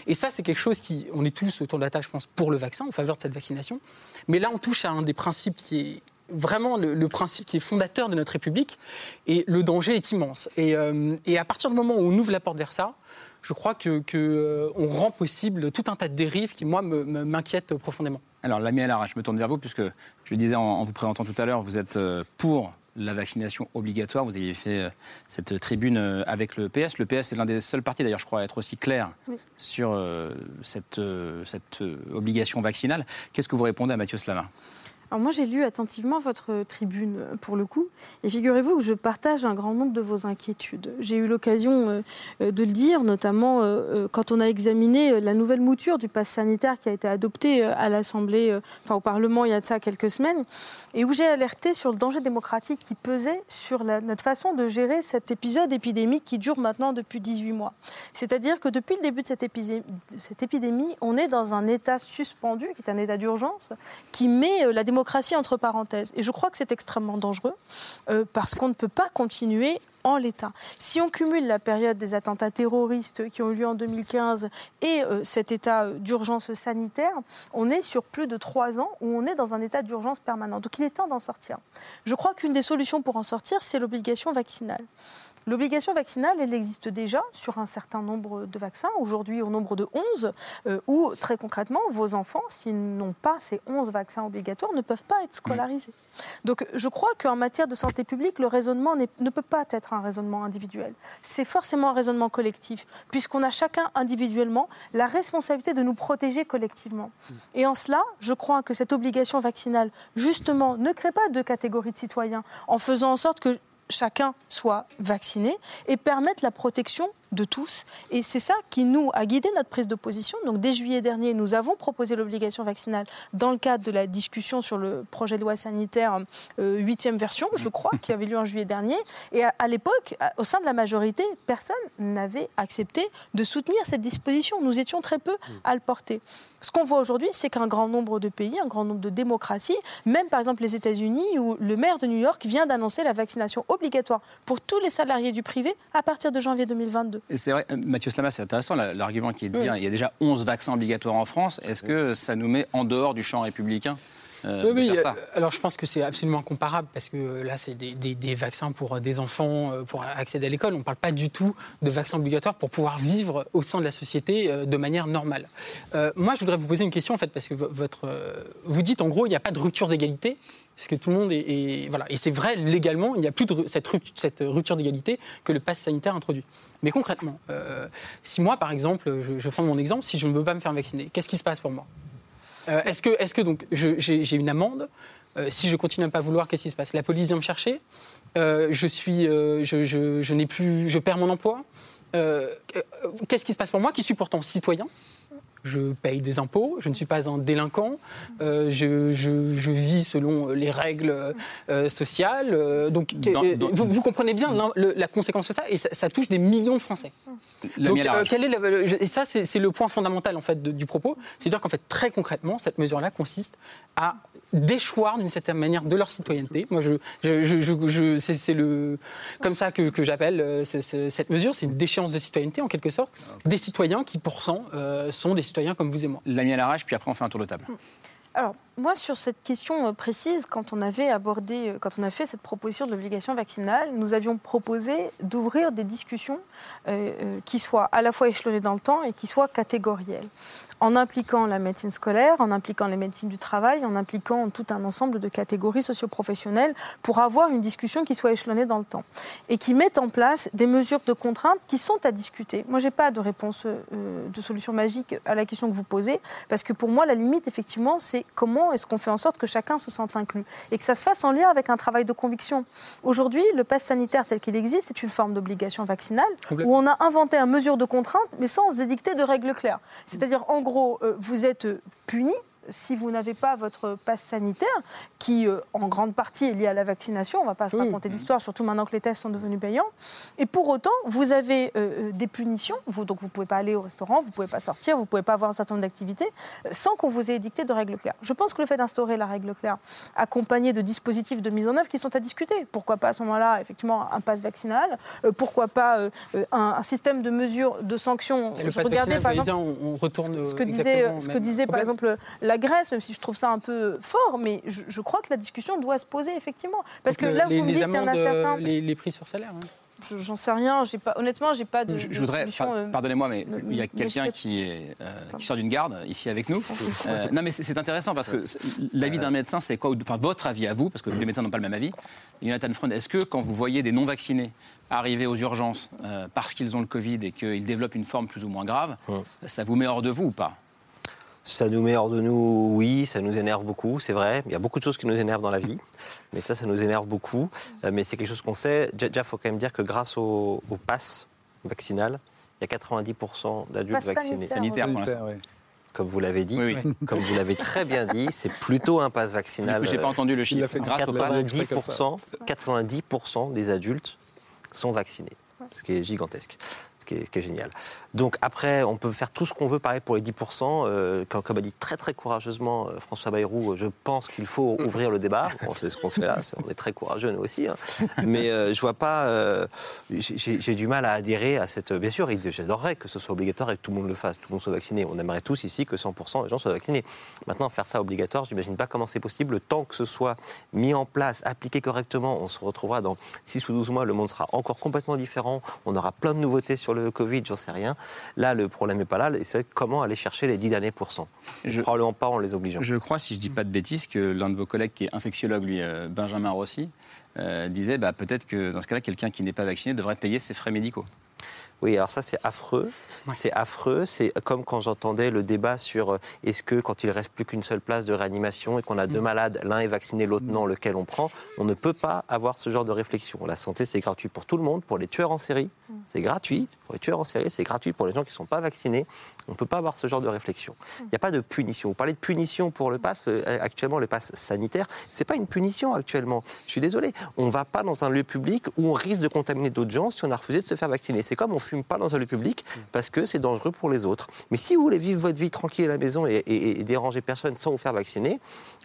Et ça, c'est quelque chose qui, on est tous autour de la table, je pense, pour le vaccin, en faveur de cette vaccination. Mais là, on touche à un des principes qui est vraiment le, le principe qui est fondateur de notre République, et le danger est immense. Et, euh, et à partir du moment où on ouvre la porte vers ça, je crois que, que, euh, on rend possible tout un tas de dérives qui, moi, m'inquiètent profondément. Alors, Lamia Lara, je me tourne vers vous, puisque je le disais en, en vous présentant tout à l'heure, vous êtes euh, pour la vaccination obligatoire. Vous avez fait euh, cette tribune avec le PS. Le PS est l'un des seuls partis, d'ailleurs, je crois, à être aussi clair Oui. sur euh, cette, euh, cette obligation vaccinale. Qu'est-ce que vous répondez à Mathieu Slama? Alors moi, j'ai lu attentivement votre tribune euh, pour le coup, et figurez-vous que je partage un grand nombre de vos inquiétudes. J'ai eu l'occasion euh, euh, de le dire, notamment quand on a examiné la nouvelle mouture du pass sanitaire qui a été adoptée à l'Assemblée, enfin au Parlement il y a de ça quelques semaines, et où j'ai alerté sur le danger démocratique qui pesait sur notre façon de gérer cet épisode épidémique qui dure maintenant depuis 18 mois. C'est-à-dire que depuis le début de cette, épidé- de cette épidémie, on est dans un état suspendu, qui est un état d'urgence, qui met la démocratie entre parenthèses. Et je crois que c'est extrêmement dangereux euh, parce qu'on ne peut pas continuer en l'état. Si on cumule la période des attentats terroristes qui ont eu lieu en 2015 et euh, cet état euh, d'urgence sanitaire, on est sur plus de trois ans où on est dans un état d'urgence permanent. Donc il est temps d'en sortir. Je crois qu'une des solutions pour en sortir, c'est l'obligation vaccinale. L'obligation vaccinale, elle existe déjà sur un certain nombre de vaccins, aujourd'hui au nombre de 11, euh, où très concrètement, vos enfants, s'ils n'ont pas ces 11 vaccins obligatoires, ne peuvent pas être scolarisés. Donc je crois qu'en matière de santé publique, le raisonnement ne peut pas être un raisonnement individuel. C'est forcément un raisonnement collectif, puisqu'on a chacun individuellement la responsabilité de nous protéger collectivement. Et en cela, je crois que cette obligation vaccinale, justement, ne crée pas deux catégories de citoyens, en faisant en sorte que chacun soit vacciné et permette la protection de tous. Et c'est ça qui nous a guidé notre prise de position. Donc dès juillet dernier, nous avons proposé l'obligation vaccinale dans le cadre de la discussion sur le projet de loi sanitaire euh, huitième version, je crois, qui avait lieu en juillet dernier. Et à, l'époque, au sein de la majorité, personne n'avait accepté de soutenir cette disposition. Nous étions très peu à le porter. Ce qu'on voit aujourd'hui, c'est qu'un grand nombre de pays, un grand nombre de démocraties, même par exemple les États-Unis, où le maire de New York vient d'annoncer la vaccination obligatoire pour tous les salariés du privé à partir de janvier 2022. C'est vrai, euh, Mathieu Slama, c'est intéressant la- l'argument qui est de dire il y a déjà 11 vaccins obligatoires en France. Est-ce que ça nous met en dehors du champ républicain euh, Oui, de oui, euh, alors je pense que c'est absolument incomparable parce que euh, là, c'est des, des- des vaccins pour des enfants, pour accéder à l'école. On ne parle pas du tout de vaccins obligatoires pour pouvoir vivre au sein de la société de manière normale. Euh, moi, je voudrais vous poser une question en fait parce que vo- votre, vous dites en gros, il n'y a pas de rupture d'égalité. Parce que tout le monde est. voilà. Et c'est vrai, légalement, il n'y a plus cette, rupt- cette rupture d'égalité que le pass sanitaire introduit. Mais concrètement, euh, si moi, par exemple, je, prends mon exemple, si je ne veux pas me faire vacciner, qu'est-ce qui se passe pour moi? Euh, Est-ce que, est que donc j'ai une amende? Euh, Si je continue à ne pas vouloir, qu'est-ce qui se passe? La police vient me chercher Je suis, je, je- n'ai plus, je perds mon emploi. Qu'est-ce qui se passe pour moi qui suis pourtant citoyen? Je paye des impôts, je ne suis pas un délinquant, euh, je, je- je vis selon les règles euh, sociales. euh, donc, Dans- dans- Vous, vous comprenez bien le- la conséquence de ça, et ça, ça touche des millions de Français. Donc, euh, quel est le- et ça, c'est le point fondamental en fait de- du propos, c'est-à-dire qu'en fait très concrètement, cette mesure-là consiste à déchoir d'une certaine manière de leur citoyenneté. Moi, je, je, je- je- je- c'est le comme ça que, que j'appelle cette mesure, c'est une déchéance de citoyenneté en quelque sorte, des citoyens qui pourtant sont des citoyens comme vous et moi. La mienne à rage, puis après on fait un tour de table. Alors, moi, sur cette question euh, précise, quand on avait abordé, euh, quand on a fait cette proposition de l'obligation vaccinale, nous avions proposé d'ouvrir des discussions euh, qui soient à la fois échelonnées dans le temps et qui soient catégorielles, en impliquant la médecine scolaire, en impliquant les médecines du travail, en impliquant tout un ensemble de catégories socioprofessionnelles pour avoir une discussion qui soit échelonnée dans le temps et qui mette en place des mesures de contrainte qui sont à discuter. Moi, j'ai pas de réponse, euh, de solution magique à la question que vous posez, parce que pour moi, la limite, effectivement, c'est comment est-ce qu'on fait en sorte que chacun se sente inclus et que ça se fasse en lien avec un travail de conviction. Aujourd'hui, le pass sanitaire tel qu'il existe, c'est une forme d'obligation vaccinale où on a inventé une mesure de contrainte, mais sans édicter de règles claires. C'est-à-dire, en gros, euh, vous êtes puni si vous n'avez pas votre passe sanitaire, qui euh, en grande partie est lié à la vaccination, on ne va pas se raconter d'histoire, surtout maintenant que les tests sont devenus payants. Et pour autant, vous avez euh, euh, des punitions, vous, donc vous ne pouvez pas aller au restaurant, vous ne pouvez pas sortir, vous ne pouvez pas avoir un certain nombre d'activités, sans qu'on vous ait édicté de règles claires. Je pense que le fait d'instaurer la règle claire, accompagné de dispositifs de mise en œuvre qui sont à discuter, pourquoi pas à ce moment-là, effectivement, un passe vaccinal, euh, pourquoi pas un, un système de mesures, de sanctions. Et le Je pass regardais, vaccinal, par exemple, on, on retourne ce que disait, ce que disait par exemple la Grèce, même si je trouve ça un peu fort, mais je, je crois que la discussion doit se poser effectivement. Parce Donc, que le- là, les, vous me dites qu'il y en a certains. les, les prix sur salaire. hein. Je- J'en sais rien, pas, honnêtement, j'ai pas de. Je, voudrais, par- euh, pardonnez-moi, mais il y a quelqu'un ne- qui, est, euh, qui sort d'une garde ici avec nous. Euh, non, mais c'est intéressant parce que l'avis d'un médecin, c'est quoi Enfin, votre avis à vous, parce que les médecins n'ont pas le même avis. Jonathan Freund, est-ce que quand vous voyez des non-vaccinés arriver aux urgences euh, parce qu'ils ont le Covid et qu'ils développent une forme plus ou moins grave, ça vous met hors de vous ou pas? Ça nous met hors de nous, oui, ça nous énerve beaucoup, c'est vrai. Il y a beaucoup de choses qui nous énervent dans la vie, mais ça, ça nous énerve beaucoup. Euh, mais c'est quelque chose qu'on sait. Déjà, il faut quand même dire que grâce au, au pass vaccinal, il y a 90% d'adultes vaccinés. Sanitaire, pour l'instant. Sanitaire, oui. Comme vous l'avez dit, Oui, oui. comme vous l'avez très bien dit, c'est plutôt un pass vaccinal. j'ai pas entendu le Il chiffre. fait Grâce au pass. 90%, 90% des adultes sont vaccinés, ce qui est gigantesque. Qui, est, ce qui est génial. Donc après, on peut faire tout ce qu'on veut, pareil pour les 10%. Euh, comme, comme a dit très très courageusement euh, François Bayrou, euh, je pense qu'il faut ouvrir le débat. Bon, c'est ce qu'on fait là, on est très courageux nous aussi. hein. Mais euh, je vois pas, euh, j'ai- du mal à adhérer à cette... Bien sûr, j'adorerais que ce soit obligatoire et que tout le monde le fasse, tout le monde soit vacciné. On aimerait tous ici que 100% des gens soient vaccinés. Maintenant, faire ça obligatoire, je n'imagine pas comment c'est possible. Le temps que ce soit mis en place, appliqué correctement, on se retrouvera dans 6 ou 12 mois, le monde sera encore complètement différent. On aura plein de nouveautés sur le Covid, j'en sais rien. Là, le problème n'est pas là. C'est comment aller chercher les 10 derniers pourcents? Je- Probablement pas en les obligeant. Je crois, si je dis pas de bêtises, que l'un de vos collègues qui est infectiologue, lui, euh, Benjamin Rossi, euh, disait bah, peut-être que dans ce cas-là, quelqu'un qui n'est pas vacciné devrait payer ses frais médicaux. Oui, alors ça c'est affreux. C'est affreux. C'est comme quand j'entendais le débat sur euh, est-ce que quand il reste plus qu'une seule place de réanimation et qu'on a deux malades, l'un est vacciné, l'autre non, lequel on prend, on ne peut pas avoir ce genre de réflexion. La santé c'est gratuit pour tout le monde, pour les tueurs en série, c'est gratuit. Pour les tueurs en série, c'est gratuit pour les gens qui ne sont pas vaccinés. On ne peut pas avoir ce genre de réflexion. Il n'y a pas de punition. Vous parlez de punition pour le pass. euh, Actuellement, le pass sanitaire, c'est pas une punition actuellement. Je suis désolé. On ne va pas dans un lieu public où on risque de contaminer d'autres gens si on a refusé de se faire vacciner. C'est comme on fume pas dans un lieu public parce que c'est dangereux pour les autres. Mais si vous voulez vivre votre vie tranquille à la maison et, et- et déranger personne sans vous faire vacciner,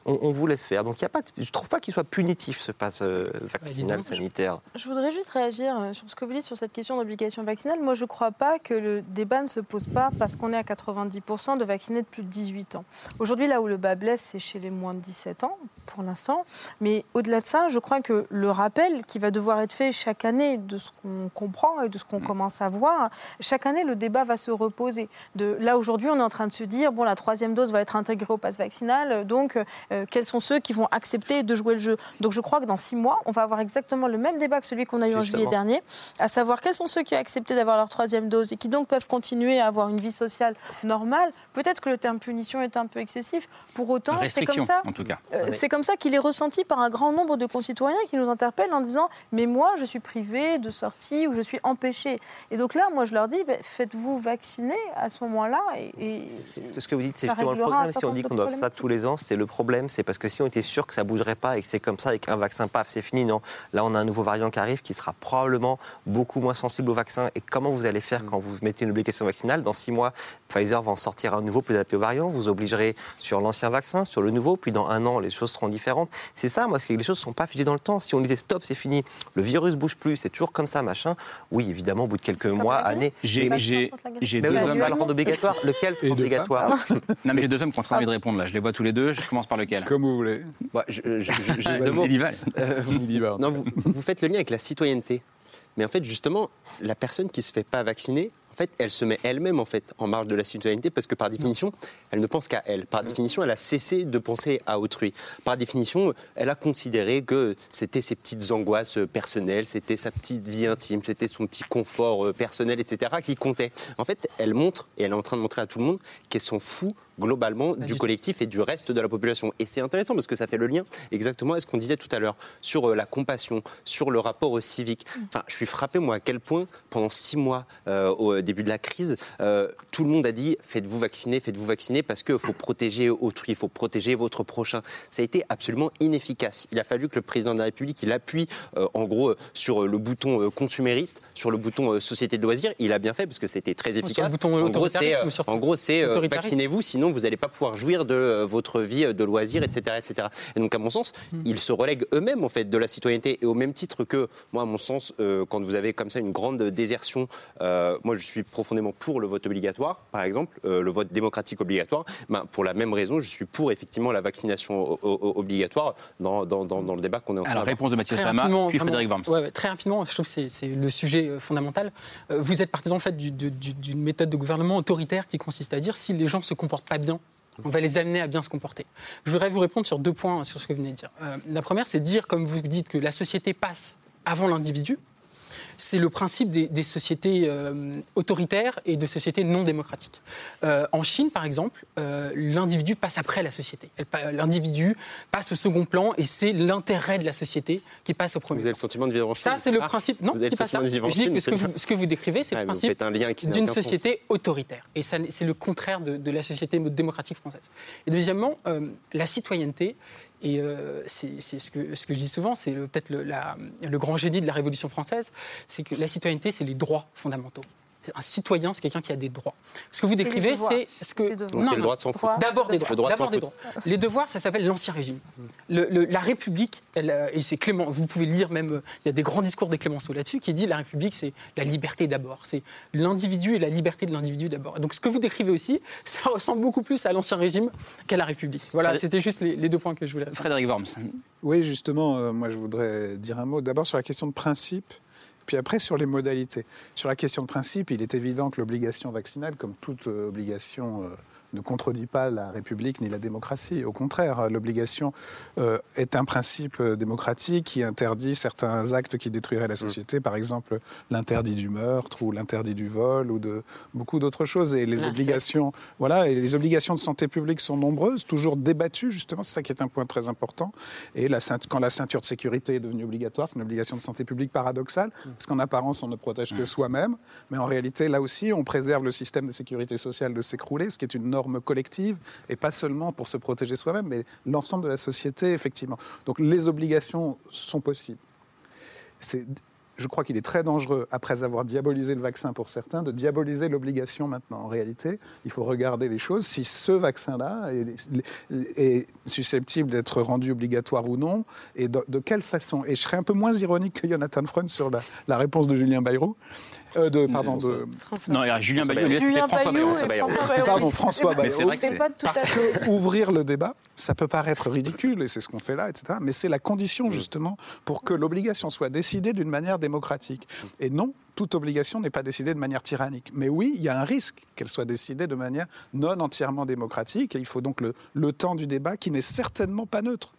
on, on vous laisse faire. Donc il y a pas, de- je trouve pas qu'il soit punitif ce pass euh, vaccinal je- sanitaire. Je voudrais juste réagir euh, sur ce que vous dites sur cette question d'obligation vaccinale. Moi, je ne crois pas que le débat ne se pose pas parce qu'on est à 90% de vaccinés de plus de 18 ans. Aujourd'hui, là où le bas blesse, c'est chez les moins de 17 ans, pour l'instant. Mais au-delà de ça, je crois que le rappel qui va devoir être fait chaque année de ce qu'on comprend et de ce qu'on commence à voir, chaque année, le débat va se reposer. De, là, aujourd'hui, on est en train de se dire, bon, la troisième dose va être intégrée au pass vaccinal, donc euh, quels sont ceux qui vont accepter de jouer le jeu? Donc je crois que dans six mois, on va avoir exactement le même débat que celui qu'on a eu en juillet dernier, à savoir quels sont ceux qui ont accepté d'avoir leur troisième dose et qui donc peuvent continuer à avoir une vie sociale normale. Peut-être que le terme punition est un peu excessif. Pour autant, c'est comme ça. en tout cas. Euh, C'est comme ça qu'il est ressenti par un grand nombre de concitoyens qui nous interpellent en disant Mais moi, je suis privé de sortie ou je suis empêché. Et donc là, moi, je leur dis, ben, faites-vous vacciner à ce moment-là. Et, et C'est ce que vous dites, c'est justement le problème. Si on dit qu'on doit faire ça tous les ans, c'est le problème. C'est parce que si on était sûr que ça bougerait pas et que c'est comme ça, avec un vaccin, paf, c'est fini. Non, là, on a un nouveau variant qui arrive qui sera probablement beaucoup moins sensible au vaccin. Et comment vous allez faire quand vous mettez une obligation vaccinale? Dans six mois, Pfizer va en sortir un nouveau plus adapté au variant. Vous obligerez sur l'ancien vaccin, sur le nouveau. Puis dans un an, les choses seront différentes. C'est ça, moi, c'est que les choses ne sont pas figées dans le temps. Si on disait stop, c'est fini, le virus bouge plus, c'est toujours comme ça, machin. Oui, évidemment, au bout de quelques mois, années. J'ai- deux oui, on hommes- va le rendre obligatoire. Lequel c'est obligatoire Non, mais j'ai deux hommes qui ont très envie de répondre là. Je les vois tous les deux. Je commence par lequel? Comme vous voulez. Bah, je- je- je- juste Vas-y, deux mots. Lival. Euh, non, vous, vous faites le lien avec la citoyenneté. Mais en fait, justement, la personne qui se fait pas vacciner, en fait, elle se met elle-même en fait en marge de la citoyenneté parce que par définition, elle ne pense qu'à elle. Par définition, elle a cessé de penser à autrui. Par définition, elle a considéré que c'était ses petites angoisses personnelles, c'était sa petite vie intime, c'était son petit confort euh, personnel, etc. qui comptait. En fait, elle montre et elle est en train de montrer à tout le monde qu'elle s'en fout globalement du collectif et du reste de la population. Et c'est intéressant parce que ça fait le lien exactement à ce qu'on disait tout à l'heure sur euh, la compassion, sur le rapport au civique. Enfin, je suis frappé, moi, à quel point, pendant six mois euh, au début de la crise, euh, tout le monde a dit faites-vous vacciner, faites-vous vacciner parce qu'il faut protéger autrui, il faut protéger votre prochain. Ça a été absolument inefficace. Il a fallu que le président de la République il appuie euh, en gros sur le bouton consumériste, sur le bouton société de loisirs. Il a bien fait parce que c'était très Sur le efficace. bouton en gros, c'est vaccinez-vous, sinon vous n'allez pas pouvoir jouir de euh, votre vie euh, de loisirs, etc., etc. Et donc, à mon sens, Hmm. ils se relèguent eux-mêmes en fait de la citoyenneté. Et au même titre que moi, à mon sens, euh, quand vous avez comme ça une grande désertion, euh, moi, je suis profondément pour le vote obligatoire, par exemple, euh, le vote démocratique obligatoire. Ben, pour la même raison, je suis pour effectivement la vaccination o- o- obligatoire dans, dans, dans, dans le débat qu'on est en train Alors, d'avoir. réponse de Mathieu Slama, puis Frédéric Worms. ouais, ouais, très rapidement, je trouve que c'est- c'est le sujet fondamental. Vous êtes partisan en fait du- du- du- d'une méthode de gouvernement autoritaire qui consiste à dire si les gens se comportent pas bien, on va les amener à bien se comporter. Je voudrais vous répondre sur deux points sur ce que vous venez de dire. Euh, la première, c'est dire, comme vous dites, que la société passe avant l'individu. C'est le principe des, des sociétés euh, autoritaires et de sociétés non démocratiques. Euh, en Chine, par exemple, euh, l'individu passe après la société. L'individu passe au second plan et c'est l'intérêt de la société qui passe au premier Vous avez le sentiment de vivre en Chine ça, c'est le Ah, principe. Non, vous avez le pas ça. sentiment de vivre en Chine, ce, que vous, ce que vous décrivez, c'est le vous principe d'une société autoritaire. Et ça, c'est le contraire de, de la société démocratique française. Et deuxièmement, la citoyenneté. Et euh, c'est ce que, je dis souvent, c'est peut-être le grand génie de la Révolution française, c'est que la citoyenneté, c'est les droits fondamentaux. Un citoyen, c'est quelqu'un qui a des droits. Ce que vous décrivez, c'est ce que. Donc, c'est le droit de s'en foutre. D'abord des droits. D'abord des droits. Les devoirs, ça s'appelle l'ancien régime. Le- le- la République, elle, euh, et c'est Clément, vous pouvez lire même, euh, il y a des grands discours des Clémenceau là-dessus, qui dit la République, c'est la liberté d'abord. C'est l'individu et la liberté de l'individu d'abord. Donc ce que vous décrivez aussi, ça ressemble beaucoup plus à l'ancien régime qu'à la République. Voilà, c'était juste les, les deux points que je voulais. Frédéric Worms. Oui, justement, euh, moi je voudrais dire un mot d'abord sur la question de principe, puis après sur les modalités. Sur la question de principe, il est évident que l'obligation vaccinale, comme toute euh, obligation, euh, ne contredit pas la République ni la démocratie. Au contraire, l'obligation euh, est un principe euh, démocratique qui interdit certains actes qui détruiraient la société, par exemple l'interdit du meurtre ou l'interdit du vol ou de beaucoup d'autres choses. Et les obligations, voilà, et les obligations de santé publique sont nombreuses, toujours débattues justement. C'est ça qui est un point très important. Et la quand la ceinture de sécurité est devenue obligatoire, c'est une obligation de santé publique paradoxale, parce qu'en apparence, on ne protège que soi-même, mais en réalité, là aussi, on préserve le système de sécurité sociale de s'écrouler, ce qui est une norme collective, et pas seulement pour se protéger soi-même, mais l'ensemble de la société, effectivement. Donc les obligations sont possibles. C'est je crois qu'il est très dangereux, après avoir diabolisé le vaccin pour certains, de diaboliser l'obligation maintenant. En réalité, il faut regarder les choses. Si ce vaccin-là est, susceptible d'être rendu obligatoire ou non, et de, de, quelle façon? Et je serais un peu moins ironique que Jonathan Freund sur la, la réponse de Julien Bayrou. Euh, de, pardon, de... François. Non, Julien Bayrou, c'était François Bayrou. Pardon, François Bayrou. C'est vrai que c'est... Parce que ouvrir le débat, ça peut paraître ridicule, et c'est ce qu'on fait là, etc. Mais c'est la condition, justement, pour que l'obligation soit décidée d'une manière démocratique. Et non, toute obligation n'est pas décidée de manière tyrannique. Mais oui, il y a un risque qu'elle soit décidée de manière non entièrement démocratique, et il faut donc le, le temps du débat qui n'est certainement pas neutre.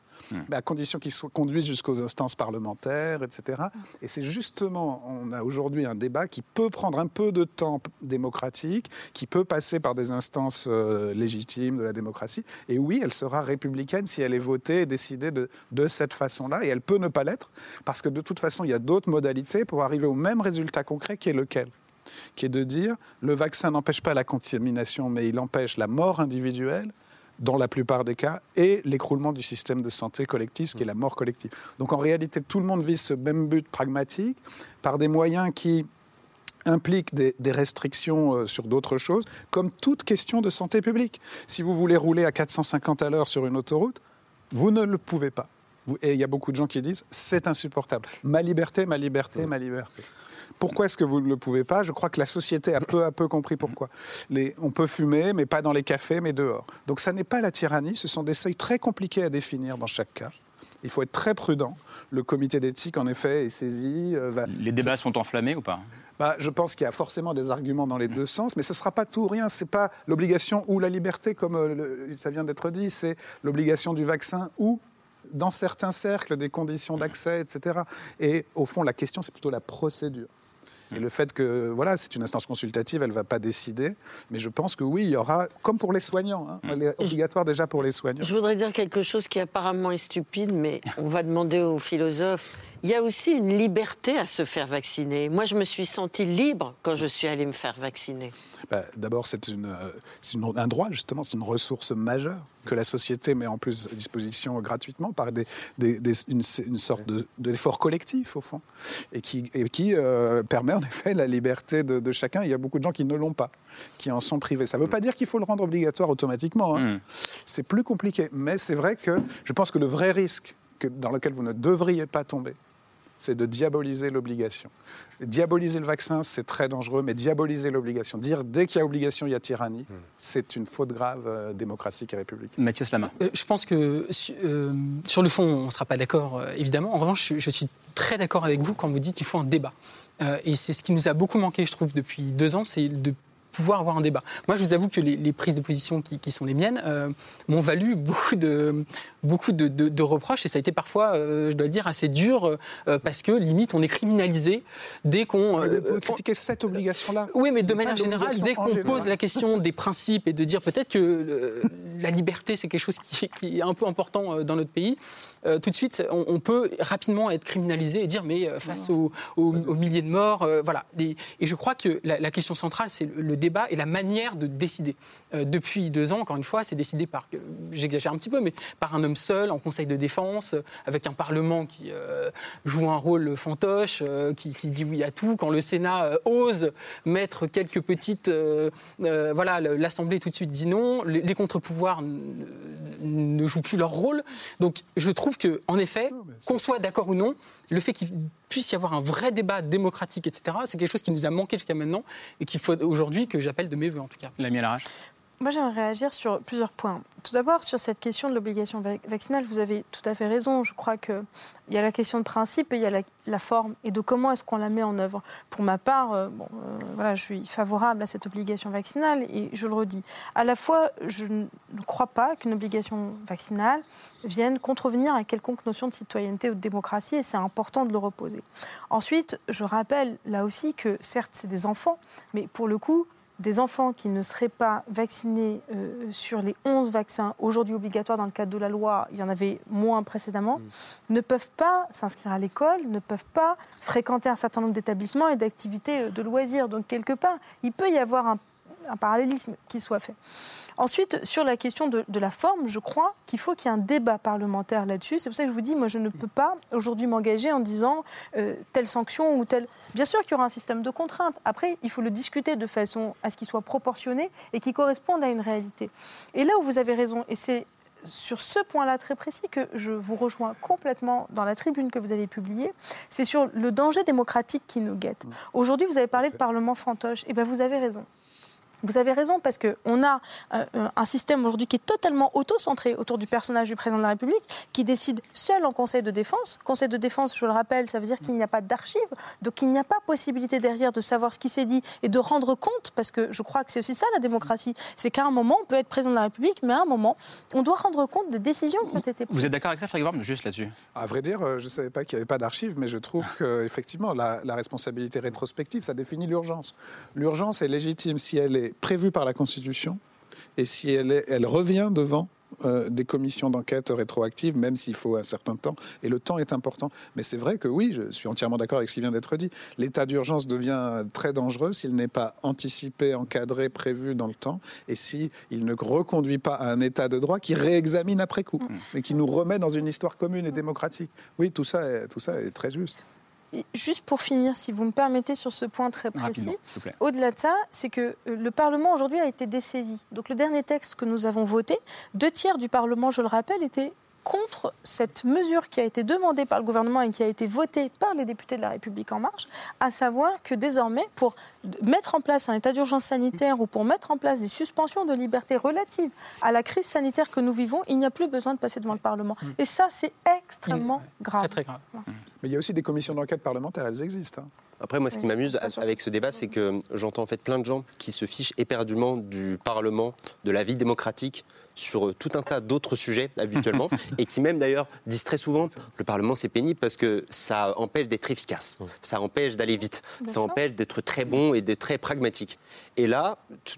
Mais à condition qu'ils soient conduits jusqu'aux instances parlementaires, etc. Et c'est justement, on a aujourd'hui un débat qui peut prendre un peu de temps démocratique, qui peut passer par des instances euh, légitimes de la démocratie. Et oui, elle sera républicaine si elle est votée et décidée de, de cette façon-là. Et elle peut ne pas l'être, parce que de toute façon, il y a d'autres modalités pour arriver au même résultat concret qui est lequel? Qui est de dire le vaccin n'empêche pas la contamination, mais il empêche la mort individuelle dans la plupart des cas, et l'écroulement du système de santé collectif, ce qui est la mort collective. Donc en réalité, tout le monde vise ce même but pragmatique par des moyens qui impliquent des, des restrictions euh, sur d'autres choses, comme toute question de santé publique. Si vous voulez rouler à 450 à l'heure sur une autoroute, vous ne le pouvez pas. Et il y a beaucoup de gens qui disent c'est insupportable. Ma liberté, ma liberté, ma liberté. Pourquoi est-ce que vous ne le pouvez pas? Je crois que la société a peu à peu compris pourquoi. Les- on peut fumer, mais pas dans les cafés, mais dehors. Donc ça n'est pas la tyrannie, ce sont des seuils très compliqués à définir dans chaque cas. Il faut être très prudent. Le comité d'éthique, en effet, est saisi. euh, va... Les débats sont enflammés ou pas? Bah, je pense qu'il y a forcément des arguments dans les deux sens, mais ce ne sera pas tout ou rien. Ce n'est pas l'obligation ou la liberté, comme euh, le- ça vient d'être dit, c'est l'obligation du vaccin ou, dans certains cercles, des conditions d'accès, etc. Et au fond, la question, c'est plutôt la procédure. Et le fait que, voilà, c'est une instance consultative, elle ne va pas décider. Mais je pense que oui, il y aura, comme pour les soignants, hein, elle est obligatoire déjà pour les soignants. Je voudrais dire quelque chose qui apparemment est stupide, mais on va demander aux philosophes. Il y a aussi une liberté à se faire vacciner. Moi, je me suis sentie libre quand je suis allée me faire vacciner. Bah, D'abord, c'est euh, un droit, justement, c'est une ressource majeure que la société met en plus à disposition gratuitement par des, des- des- une, une sorte de- d'effort collectif, au fond, et qui, et qui euh, permet en effet la liberté de, de chacun. Il y a beaucoup de gens qui ne l'ont pas, qui en sont privés. Ça ne veut pas dire qu'il faut le rendre obligatoire automatiquement. hein. C'est plus compliqué. Mais c'est vrai que je pense que le vrai risque que, dans lequel vous ne devriez pas tomber, c'est de diaboliser l'obligation. Diaboliser le vaccin, c'est très dangereux, mais diaboliser l'obligation, dire dès qu'il y a obligation, il y a tyrannie, c'est une faute grave euh, démocratique et républicaine. Mathieu Slama. Euh, je pense que euh, sur le fond, on ne sera pas d'accord, euh, évidemment. En revanche, je, je suis très d'accord avec vous quand vous dites qu'il faut un débat. Euh, et c'est ce qui nous a beaucoup manqué, je trouve, depuis deux ans, c'est de pouvoir avoir un débat. Moi, je vous avoue que les, les prises de position qui, qui sont les miennes euh, m'ont valu beaucoup de, beaucoup de, de- de reproches et ça a été parfois, euh, je dois le dire, assez dur euh, parce que limite on est criminalisé dès qu'on. Euh, vous critiquez cette obligation-là. oui, mais de manière générale, dès qu'on général. pose la question des principes et de dire peut-être que euh, la liberté, c'est quelque chose qui est, qui est un peu important euh, dans notre pays, euh, tout de suite, on, on peut rapidement être criminalisé et dire, mais euh, face aux, aux- aux milliers de morts, euh, voilà. Et, et je crois que la, la question centrale, c'est le, le débat et la manière de décider. Euh, depuis deux ans, encore une fois, c'est décidé par, euh, j'exagère un petit peu, mais par un homme seul en Conseil de défense, euh, avec un Parlement qui joue un rôle fantoche, qui, qui dit oui à tout. Quand le Sénat ose mettre quelques petites, voilà, l'Assemblée tout de suite dit non. Les, les contre-pouvoirs ne jouent plus leur rôle. Donc, je trouve que, en effet, qu'on soit d'accord ou non, le fait qu'il puisse y avoir un vrai débat démocratique, etc., c'est quelque chose qui nous a manqué jusqu'à maintenant et qu'il faut aujourd'hui que j'appelle de mes voeux, en tout cas. La mienne arrache. Moi, j'aimerais réagir sur plusieurs points. Tout d'abord, sur cette question de l'obligation va- vaccinale, vous avez tout à fait raison. Je crois qu'il y a la question de principe et il y a la, la forme et de comment est-ce qu'on la met en œuvre. Pour ma part, euh, bon, euh, voilà, je suis favorable à cette obligation vaccinale et je le redis. À la fois, je ne crois pas qu'une obligation vaccinale vienne contrevenir à quelconque notion de citoyenneté ou de démocratie et c'est important de le reposer. Ensuite, je rappelle là aussi que certes, c'est des enfants, mais pour le coup, des enfants qui ne seraient pas vaccinés euh, sur les 11 vaccins aujourd'hui obligatoires dans le cadre de la loi, il y en avait moins précédemment, ne peuvent pas s'inscrire à l'école, ne peuvent pas fréquenter un certain nombre d'établissements et d'activités euh, de loisirs. Donc quelque part, il peut y avoir un, un parallélisme qui soit fait. Ensuite, sur la question de, de la forme, je crois qu'il faut qu'il y ait un débat parlementaire là-dessus. C'est pour ça que je vous dis, moi, je ne peux pas aujourd'hui m'engager en disant euh, telle sanction ou telle. Bien sûr qu'il y aura un système de contraintes. Après, il faut le discuter de façon à ce qu'il soit proportionné et qu'il corresponde à une réalité. Et là où vous avez raison, et c'est sur ce point-là très précis que je vous rejoins complètement dans la tribune que vous avez publiée, c'est sur le danger démocratique qui nous guette. Aujourd'hui, vous avez parlé de Parlement fantoche. Et bien, vous avez raison. Vous avez raison, parce qu'on a euh, un système aujourd'hui qui est totalement auto-centré autour du personnage du président de la République, qui décide seul en Conseil de défense. Conseil de défense, je le rappelle, ça veut dire qu'il n'y a pas d'archives, donc il n'y a pas possibilité derrière de savoir ce qui s'est dit et de rendre compte, parce que je crois que c'est aussi ça la démocratie. C'est qu'à un moment, on peut être président de la République, mais à un moment, on doit rendre compte des décisions qui ont été prises. Vous êtes d'accord avec ça, Frédéric juste là-dessus? À vrai dire, euh, je ne savais pas qu'il n'y avait pas d'archives, mais je trouve qu'effectivement, la, la responsabilité rétrospective, ça définit l'urgence. L'urgence est légitime si elle est prévue par la Constitution et si elle, est- elle revient devant euh, des commissions d'enquête rétroactives, même s'il faut un certain temps. Et le temps est important. Mais c'est vrai que oui, je suis entièrement d'accord avec ce qui vient d'être dit. L'état d'urgence devient très dangereux s'il n'est pas anticipé, encadré, prévu dans le temps, et s'il ne reconduit pas à un état de droit qui réexamine après coup, et qui nous remet dans une histoire commune et démocratique. Oui, tout ça est, tout ça est très juste. Et Juste pour finir, si vous me permettez sur ce point très précis, au-delà de ça, c'est que euh, le Parlement aujourd'hui a été dessaisi. Donc le dernier texte que nous avons voté, deux tiers du Parlement, je le rappelle, étaient contre cette mesure qui a été demandée par le gouvernement et qui a été votée par les députés de la République en marche, à savoir que désormais, pour mettre en place un état d'urgence sanitaire ou pour mettre en place des suspensions de liberté relatives à la crise sanitaire que nous vivons, il n'y a plus besoin de passer devant le Parlement. Et ça, c'est extrêmement grave. Très grave. Mais il y a aussi des commissions d'enquête parlementaires, elles existent. hein. Après, moi, ce qui m'amuse avec ce débat, c'est que j'entends en fait plein de gens qui se fichent éperdument du Parlement, de la vie démocratique, sur euh, tout un tas d'autres sujets habituellement, et qui même d'ailleurs disent très souvent le Parlement c'est pénible parce que ça empêche d'être efficace, ça empêche d'aller vite, ça empêche d'être très bon et d'être très pragmatique. Et là,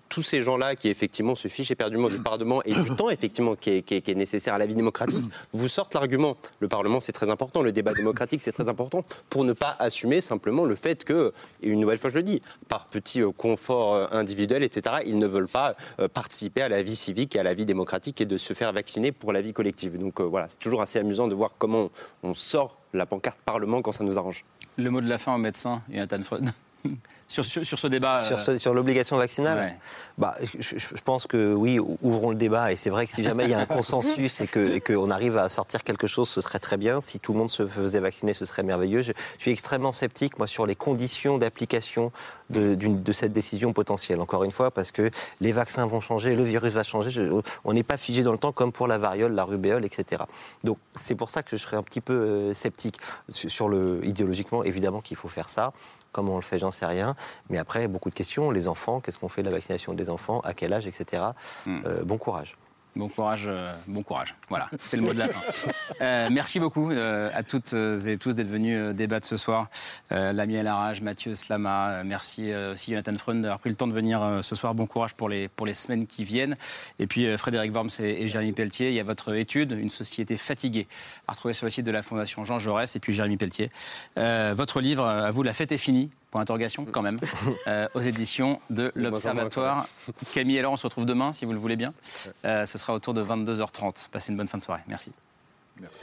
tous ces gens-là qui effectivement se fichent éperdument du Parlement et du temps effectivement qui est, qui est- qui est nécessaire à la vie démocratique, vous sortent l'argument le Parlement c'est très important, le débat démocratique c'est très important, pour ne pas assumer simplement le fait que, et une nouvelle fois je le dis, par petit euh, confort euh, individuel, etc., ils ne veulent pas euh, participer à la vie civique et à la vie démocratique et de se faire vacciner pour la vie collective. Donc euh, voilà, c'est toujours assez amusant de voir comment on sort la pancarte Parlement quand ça nous arrange. Le mot de la fin au médecin, Jonathan Freud. sur, sur, sur ce débat. Sur, euh, sur l'obligation vaccinale ouais. bah, je, pense que oui, ouvrons le débat. Et c'est vrai que si jamais il y a un consensus et que- qu'on arrive à sortir quelque chose, ce serait très bien. Si tout le monde se faisait vacciner, ce serait merveilleux. Je, je suis extrêmement sceptique, moi, sur les conditions d'application de, cette décision potentielle. Encore une fois, parce que les vaccins vont changer, le virus va changer. Je- on n'est pas figé dans le temps comme pour la variole, la rubéole, etc. Donc c'est pour ça que je serais un petit peu euh, sceptique sur le idéologiquement. Évidemment qu'il faut faire ça. Comment on le fait, j'en sais rien. Mais après, beaucoup de questions. Les enfants, qu'est-ce qu'on fait de la vaccination des enfants? À quel âge, etc. Euh, bon courage. Bon courage, euh, bon courage. Voilà, c'est le mot de la fin. Euh, merci beaucoup euh, à toutes et tous d'être venus euh, débattre ce soir. Euh, Lamy El Haraj, Mathieu Slama, euh, merci euh, aussi Jonathan Freund d'avoir pris le temps de venir euh, ce soir. Bon courage pour les, pour les semaines qui viennent. Et puis euh, Frédéric Worms et, et Jérémy Pelletier, il y a votre étude, Une société fatiguée, à retrouver sur le site de la Fondation Jean Jaurès et puis Jérémy Pelletier. Euh, votre livre, euh, à vous, La fête est finie. Point d'interrogation, quand même, euh, aux éditions de l'Observatoire. Camille et Laurent, on se retrouve demain, si vous le voulez bien. Euh, ce sera autour de 22h30. Passez une bonne fin de soirée. Merci. Merci.